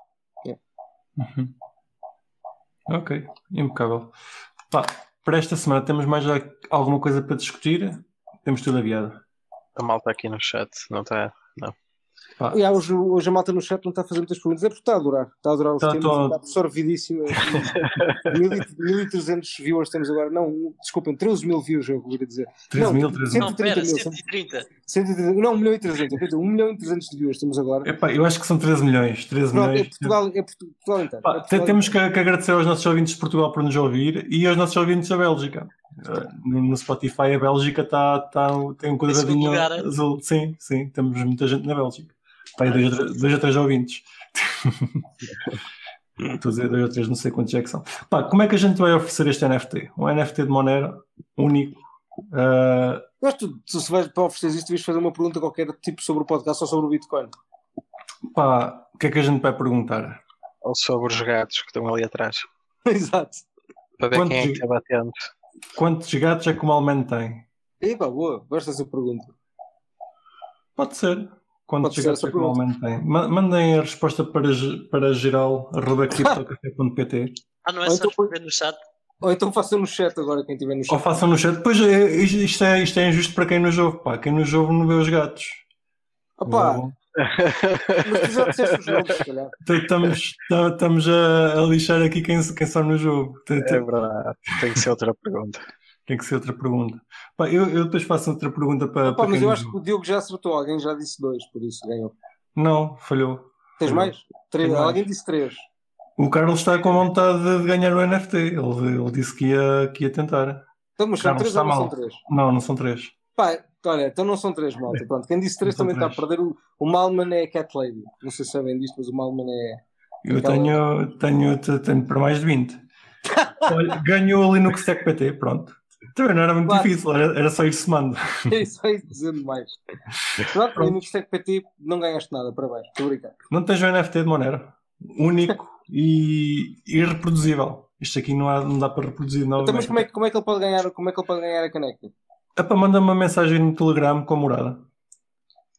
Uhum. Ok, impecável. Pá, para esta semana temos mais alguma coisa para discutir? Temos tudo aviado. A malta aqui no chat, não está? Não. Pá, E há, hoje, hoje a malta no chat não está a fazer muitas perguntas, é porque está a adorar, está a adorar os Tá, temas, tô- está absorvidíssimo. 1300 viewers temos agora, não, desculpem, 13 mil views, eu queria dizer. 13 mil, não, 13 mil. Não, 130 pera, mil, 130. 130, não, 1 milhão e 300, eu quero dizer, 1 milhão e 300 de viewers temos agora. Epá, eu acho que são 13 milhões. 13 Pronto, é milhões. Portugal, é Portu- Portugal inteiro. Pá, é Portugal temos que, que agradecer aos nossos ouvintes de Portugal por nos ouvir e aos nossos ouvintes da Bélgica. No Spotify a Bélgica tá, tá, tem um quadradinho lugar, é? azul. Sim, sim, temos muita gente na Bélgica. Pá, e dois, três- dois a três ouvintes. Estou a dizer dois ou três, não sei quantos é que são. Pá, como é que a gente vai oferecer este NFT? Um NFT de Monero único. Uh, Mas tu, tu, se vais para oferecer isto, devias fazer uma pergunta qualquer tipo sobre o podcast ou sobre o Bitcoin. pá, o que é que a gente vai perguntar? Ou sobre os gatos que estão ali atrás. Exato. Para ver Quantos- quem é que está batendo. Quantos gatos é que o Malman tem? E pá, boa, gosto dessa pergunta. Pode ser. Quantos Pode ser gatos essa é que o Malman tem? Ma- Mandem a resposta para, para geral, arroba criptocafé.pt Ah, não é só então- responder no chat? Ou então façam no chat agora, quem estiver no chat. ou façam no chat. Pois é, isto é, isto é injusto para quem nos ouve. Pá. Quem nos ouve não vê os gatos. Opá, mas tu já disseste os nomes, se calhar. T- Estamos, t- estamos a, a lixar aqui quem, quem só. T- t- É verdade. Tem que ser outra pergunta. Tem que ser outra pergunta. Pá, eu, eu depois faço outra pergunta para, Opá, para mas eu acho que ouve. o Diogo já acertou, alguém já disse dois, por isso ganhou. Não, falhou. Tens Falhou. mais? Três. Mais. Alguém disse três. O Carlos está com vontade de ganhar o NFT. Ele, ele disse que ia, que ia tentar. Então, mas são três ou não mal. são três? Não, não são três. Pá, olha, então não são três, malta. Pronto, quem disse três também está a três. perder. O, o Malman é a Cat Lady. Não sei se sabem disto, mas o Malman é. Eu Aquela- tenho, tenho, te- tenho para mais de 20. Olha, ganhou ali no Stack PT, pronto. Também não era muito Claro. difícil, era, era só ir somando. É isso aí dizendo mais. Pronto, Pronto. no Stack PT não ganhaste nada, parabéns. Estou a brincar. Não tens o NFT de Monero. Único e irreproduzível. Isto aqui não, há, não dá para reproduzir Então, mas como é, que- como é que ele pode ganhar, como é que ele pode ganhar a caneca? É para mandar uma mensagem no Telegram com a morada.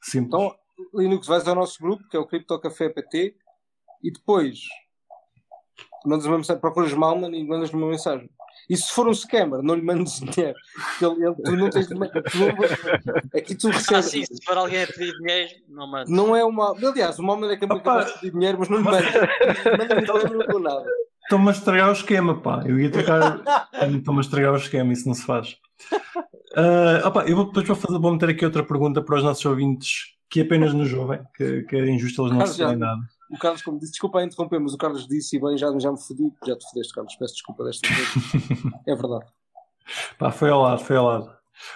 Simples. Então, Linux, vais ao nosso grupo, que é o Cripto Café PT, e depois mandas uma mensagem, procuras Malman e mandas-lhe uma mensagem. E se for um scammer, não lhe mandes dinheiro. Ele, ele- tu não tens. Não, aqui tu Ah, recebes. sim, se for alguém a pedir dinheiro, não manda. Não é uma. Aliás, o Malman é capaz Opa. de pedir dinheiro, mas não lhe mandas. Manda-lhe dinheiro não dou nada. Estão-me a estragar o esquema, pá. Eu ia trocar. Estão-me a estragar o esquema, isso não se faz. Ah, opa, eu vou, depois vou, fazer, vou meter aqui outra pergunta para os nossos ouvintes que apenas nos ouvem, que, que é injusto eles não já. receberem nada. o Carlos, como disse, desculpa a interromper, mas o Carlos disse e bem, já, já me fodi, já te fodeste, Carlos, peço desculpa desta vez. é verdade. Pá, foi ao lado, foi ao lado.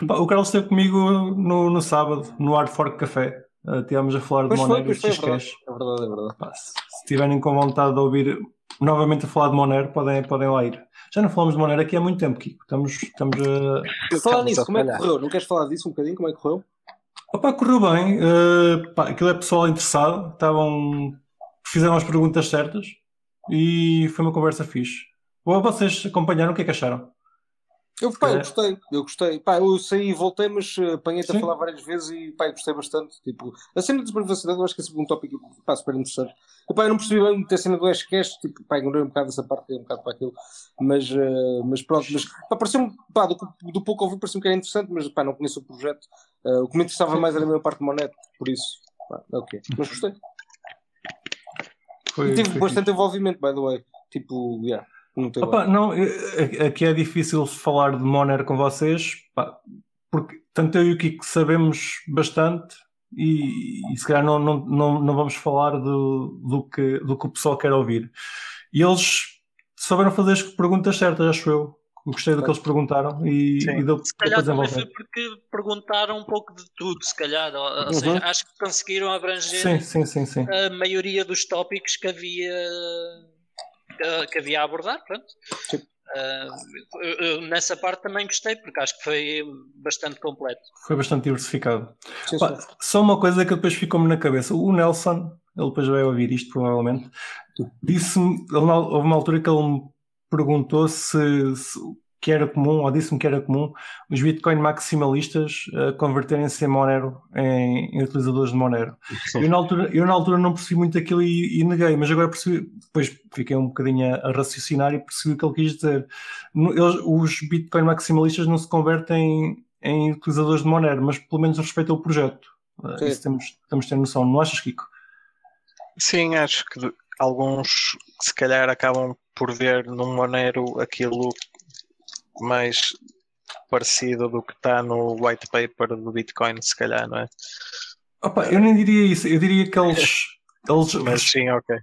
Pá, o Carlos esteve comigo no, no sábado, no Hard Fork Café. Uh, estivemos a falar Pois de Monero e é Xcash. verdade. É verdade, é verdade. Pá, se, se tiverem com vontade de ouvir novamente a falar de Monero, podem, podem lá ir. Já não falamos de Monero aqui há muito tempo, Kiko. Estamos, estamos a. Falar nisso, a como é que correu? Não queres falar disso um bocadinho? Como é que correu? Opa, correu bem. Uh, pá, aquilo é pessoal interessado. Estavam. Fizeram as perguntas certas e foi uma conversa fixe. Ou vocês acompanharam, o que é que acharam? Eu, pá, eu É. gostei, eu gostei. Pá, eu saí e voltei, mas eh, apanhei-te a falar várias vezes e pá, gostei bastante. Tipo, a cena de privacidade eu acho que é sempre um tópico pá, super interessante. Eu, pá, eu não percebi bem muito a cena do Ashcash, tipo, pá, ignorei um bocado essa parte, um bocado para aquilo, mas, eh, mas pronto, mas pá, pareceu-me, pá, do, do pouco que ouvi pareceu-me que era interessante, mas pá, não conheço o projeto. Eh, o que me interessava mais era a minha parte de Monet, por isso, pá, é ok. Mas gostei. Foi, e tive foi bastante envolvimento, by the way. Tipo, yeah. Opa, não, aqui é difícil falar de Monero com vocês, pá, porque tanto eu e o Kiko sabemos bastante e, e se calhar não, não, não, não vamos falar do, do, que, do que o pessoal quer ouvir. E eles souberam fazer as perguntas certas, acho eu. Gostei do que eles perguntaram e, Sim. e deu Se calhar também foi porque perguntaram um pouco de tudo, se calhar. Ou, ou Uhum. seja, acho que conseguiram abranger Sim, sim, sim, sim. a maioria dos tópicos que havia que, que havia a abordar, pronto. Sim. Ah, eu- eu nessa parte também gostei, porque acho que foi bastante completo. Foi bastante diversificado. Sim, Pá, sim. só uma coisa que depois ficou-me na cabeça. O Nelson, ele depois vai ouvir isto provavelmente, disse-me, houve uma altura que ele me perguntou se, se- que era comum, ou disse-me que era comum, os Bitcoin maximalistas eh, converterem-se em Monero, em, em utilizadores de Monero. Eu na, altura, eu na altura não percebi muito aquilo e, e neguei, mas agora percebi, depois fiquei um bocadinho a, a raciocinar e percebi o que ele quis dizer. No- eles- os Bitcoin maximalistas não se convertem em utilizadores de Monero, mas pelo menos respeitam o projeto. Uh. Isso temos, temos de ter noção, não achas, Kiko? Sim, acho que alguns se calhar acabam por ver no Monero aquilo mais parecido do que está no white paper do Bitcoin, se calhar, não é? Opa, eu nem diria isso, eu diria que eles. eles Mas sim, ok.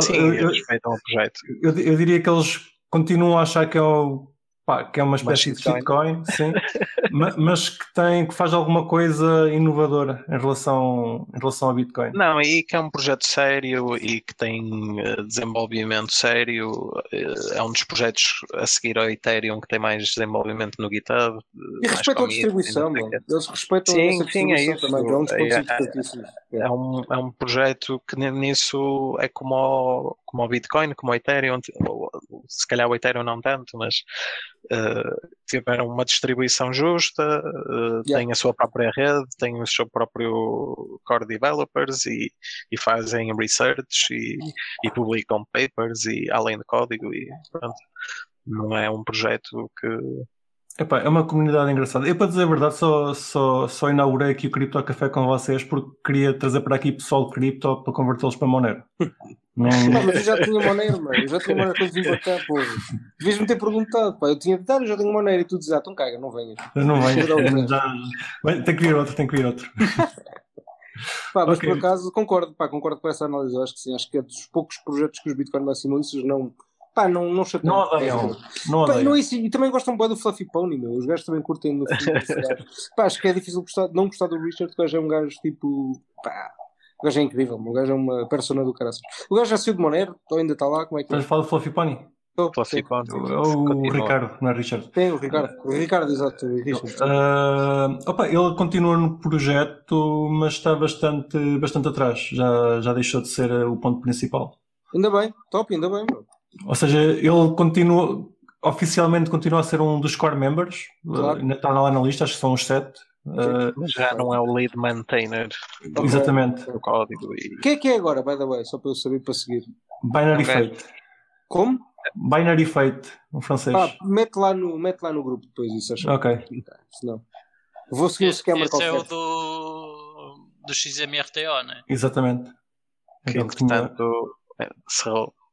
Sim, eu, eu, o projeto. eu- eu diria que eles continuam a achar que é, o, pá, que é uma espécie de shitcoin. Bitcoin, sim, ma- mas que, tem, que faz alguma coisa inovadora em relação, em relação a Bitcoin. Não, e que é um projeto sério e que tem eh, desenvolvimento sério. eh, é um dos projetos a seguir ao Ethereum que tem mais desenvolvimento no GitHub. E mais respeitam a distribuição, mano. Eles respeitam Sim, essa sim, é distribuição isso. também, é um dos pontos É- importantíssimos. É. É um, é um projeto que ni- nisso é como o, como o Bitcoin, como o Ethereum, se calhar o Ethereum não tanto, mas eh, tiveram uma distribuição justa, eh, Yeah. têm a sua própria rede, têm o seu próprio core developers e, e fazem research e, e publicam papers e além de código e pronto. Não é um projeto que Epá, é uma comunidade engraçada. Eu, para dizer a verdade, só, só, só inaugurei aqui o Cripto Café com vocês porque queria trazer para aqui pessoal cripto para convertê-los para Monero. Não, Não, mas eu já tinha Monero, mano. Eu já tinha Monero quando vim para cá, pô. Devias-me ter perguntado, pá. Eu tinha de dar, eu já tenho Monero e tu dizes, ah, então caga, não venhas. não. Já- Bem, tem que vir outro, tem que vir outro. Pá, mas Ok. por acaso concordo, pá, concordo com essa análise. Eu acho que sim, acho que é dos poucos projetos que os Bitcoin maximalistas não, pá, não, não chateiam. Não odeiam. Não Pá, e não é isso, e também gostam bem do Fluffy Pony, meu. Os gajos também curtem no. Pá, acho que é difícil gostar, não gostar do Richard, o gajo é um gajo tipo. Pá, o gajo é incrível, o gajo é uma persona do caraças. O gajo já saiu de Monero, ou ainda está lá, como é que é? Estás a falar do Fluffy Pony? Oh, Fluffy. Pony É o continua. Ricardo, não é Richard. Tem o Ricardo, o Ricardo, exato, o Richard. Ah, opa, ele continua no projeto, mas está bastante, bastante atrás. Já, já deixou de ser o ponto principal. Ainda bem, top, ainda bem, meu. Ou seja, ele continua, oficialmente continua a ser um dos core members. Claro. Uh, ainda está lá na lista, acho que são os sete. Uh, Mas já não é o lead maintainer Ok. Exatamente. do código e Quem é que é agora, by the way? Só para eu saber para seguir. Binary Ok. Fate. Como? Binary Fate, um francês. Pá, mete lá no, mete lá no grupo depois isso, acho Ok. que senão. Vou seguir o scammer Esse é o do, do XMRTO, né? Exatamente. que Então, tinha- eh, cerrou. Sim.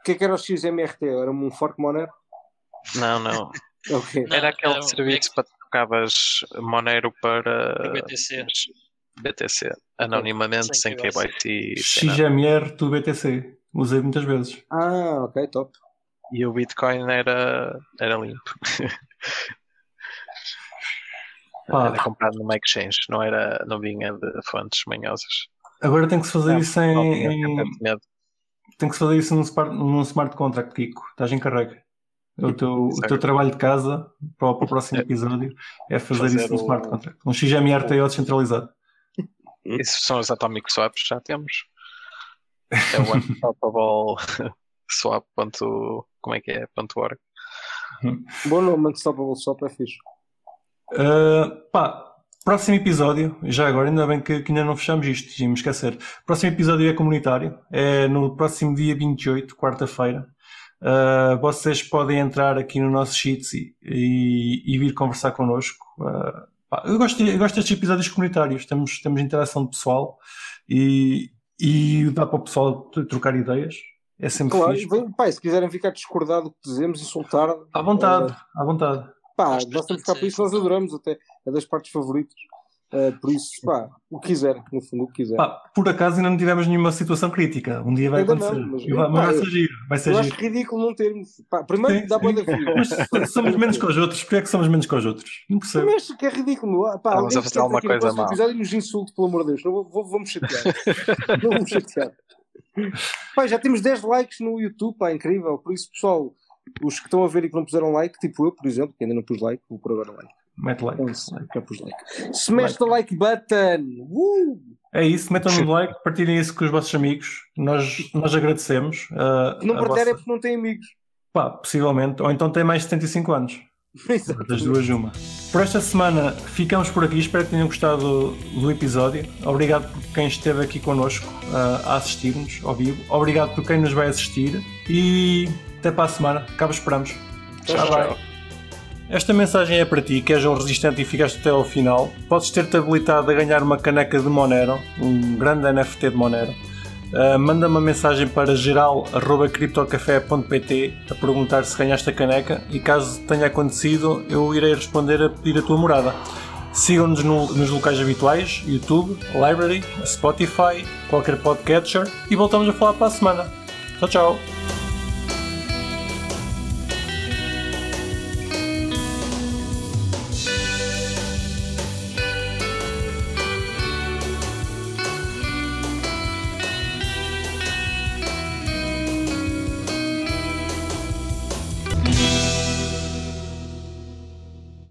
O que é que era o XMRT? Era um fork Monero? Não, não. Ok. Não, Era aquele é um- serviço para trocavas Monero para Para BTC. BTC. Anonimamente, sem, sem KYC. nada. XMR do BTC. Usei muitas vezes. Ah, ok, top. E o Bitcoin era, era limpo. Pá. Era comprado numa exchange, não, era, não vinha de fontes manhosas. Agora tem que se fazer Não, isso em, não tinha em-. Tem que se fazer isso num smart, num smart contract, Kiko. Estás em carrega. O teu, o teu trabalho de casa para o, para o próximo episódio é fazer, Fazer isso num o- smart contract. Um XMR TO descentralizado. Isso são os Atomic Swaps, já temos. É o Unstoppable Swap. Ponto, como é que é? Ponto .org. Bom nome, Unstoppable Swap é fixe. Uh, pá, próximo episódio, já agora, ainda bem que, que ainda não fechamos isto, ia me esquecer. Próximo episódio é comunitário, é no próximo dia 28, quarta-feira. Uh, vocês podem entrar aqui no nosso Sheets e, e, e vir conversar connosco. Uh, pá, eu, gosto, eu gosto destes episódios comunitários, temos, temos interação de pessoal e, e dá para o pessoal trocar ideias. É sempre Claro, fixe. vem- pá, e se quiserem ficar discordado do que dizemos, insultar, À vontade, à vontade. Pá, Gosto nós temos cá para isso, nós adoramos até, é das partes favoritas. Eh, por isso, pá, o que quiserem, no fundo, o que quiserem. Pá, por acaso ainda não tivemos nenhuma situação crítica. Um dia vai Ainda não, acontecer. mas- E vai, mas pá, vai giro. Vai ser Eu acho ridículo não termos. Pá, primeiro Sim, dá sim. boa da vida. Mas somos menos que os outros. Porquê é que somos menos que os outros? Não percebo. Também acho que é ridículo. Pá, Vamos a fazer alguma coisa mal. episódio e nos insulte, pelo amor de Deus. Não, vou, vou- vamos chatear. não vamos chatear. Pá, já temos 10 likes no YouTube, pá, incrível. Por isso, pessoal, os que estão a ver e que não puseram like, tipo eu, por exemplo, que ainda não pus like, vou pôr agora like. Mete like. Então, se- já pus like. Smash the like button! Uh! É isso. Metam no like. Partilhem isso com os vossos amigos. Nós, nós agradecemos. Se não a partilhar é vossa- porque não tem amigos. Pá, possivelmente. Ou então tem mais de 75 anos. Das duas, uma. Por esta semana ficamos por aqui. Espero que tenham gostado do episódio. Obrigado por quem esteve aqui connosco ah, a assistir-nos ao vivo. Obrigado por quem nos vai assistir. E até para a semana. Cá vos esperamos. Tchau, tchau. Esta mensagem é para ti, que és um resistente e ficaste até ao final. Podes ter-te habilitado a ganhar uma caneca de Monero, um grande NFT de Monero. Uh, manda uma mensagem para geral.criptocafé.pt a perguntar se ganhaste a caneca e caso tenha acontecido, eu irei responder a pedir a tua morada. Sigam-nos no- nos locais habituais, YouTube, Library, Spotify, qualquer podcatcher e voltamos a falar para a semana. Tchau, tchau!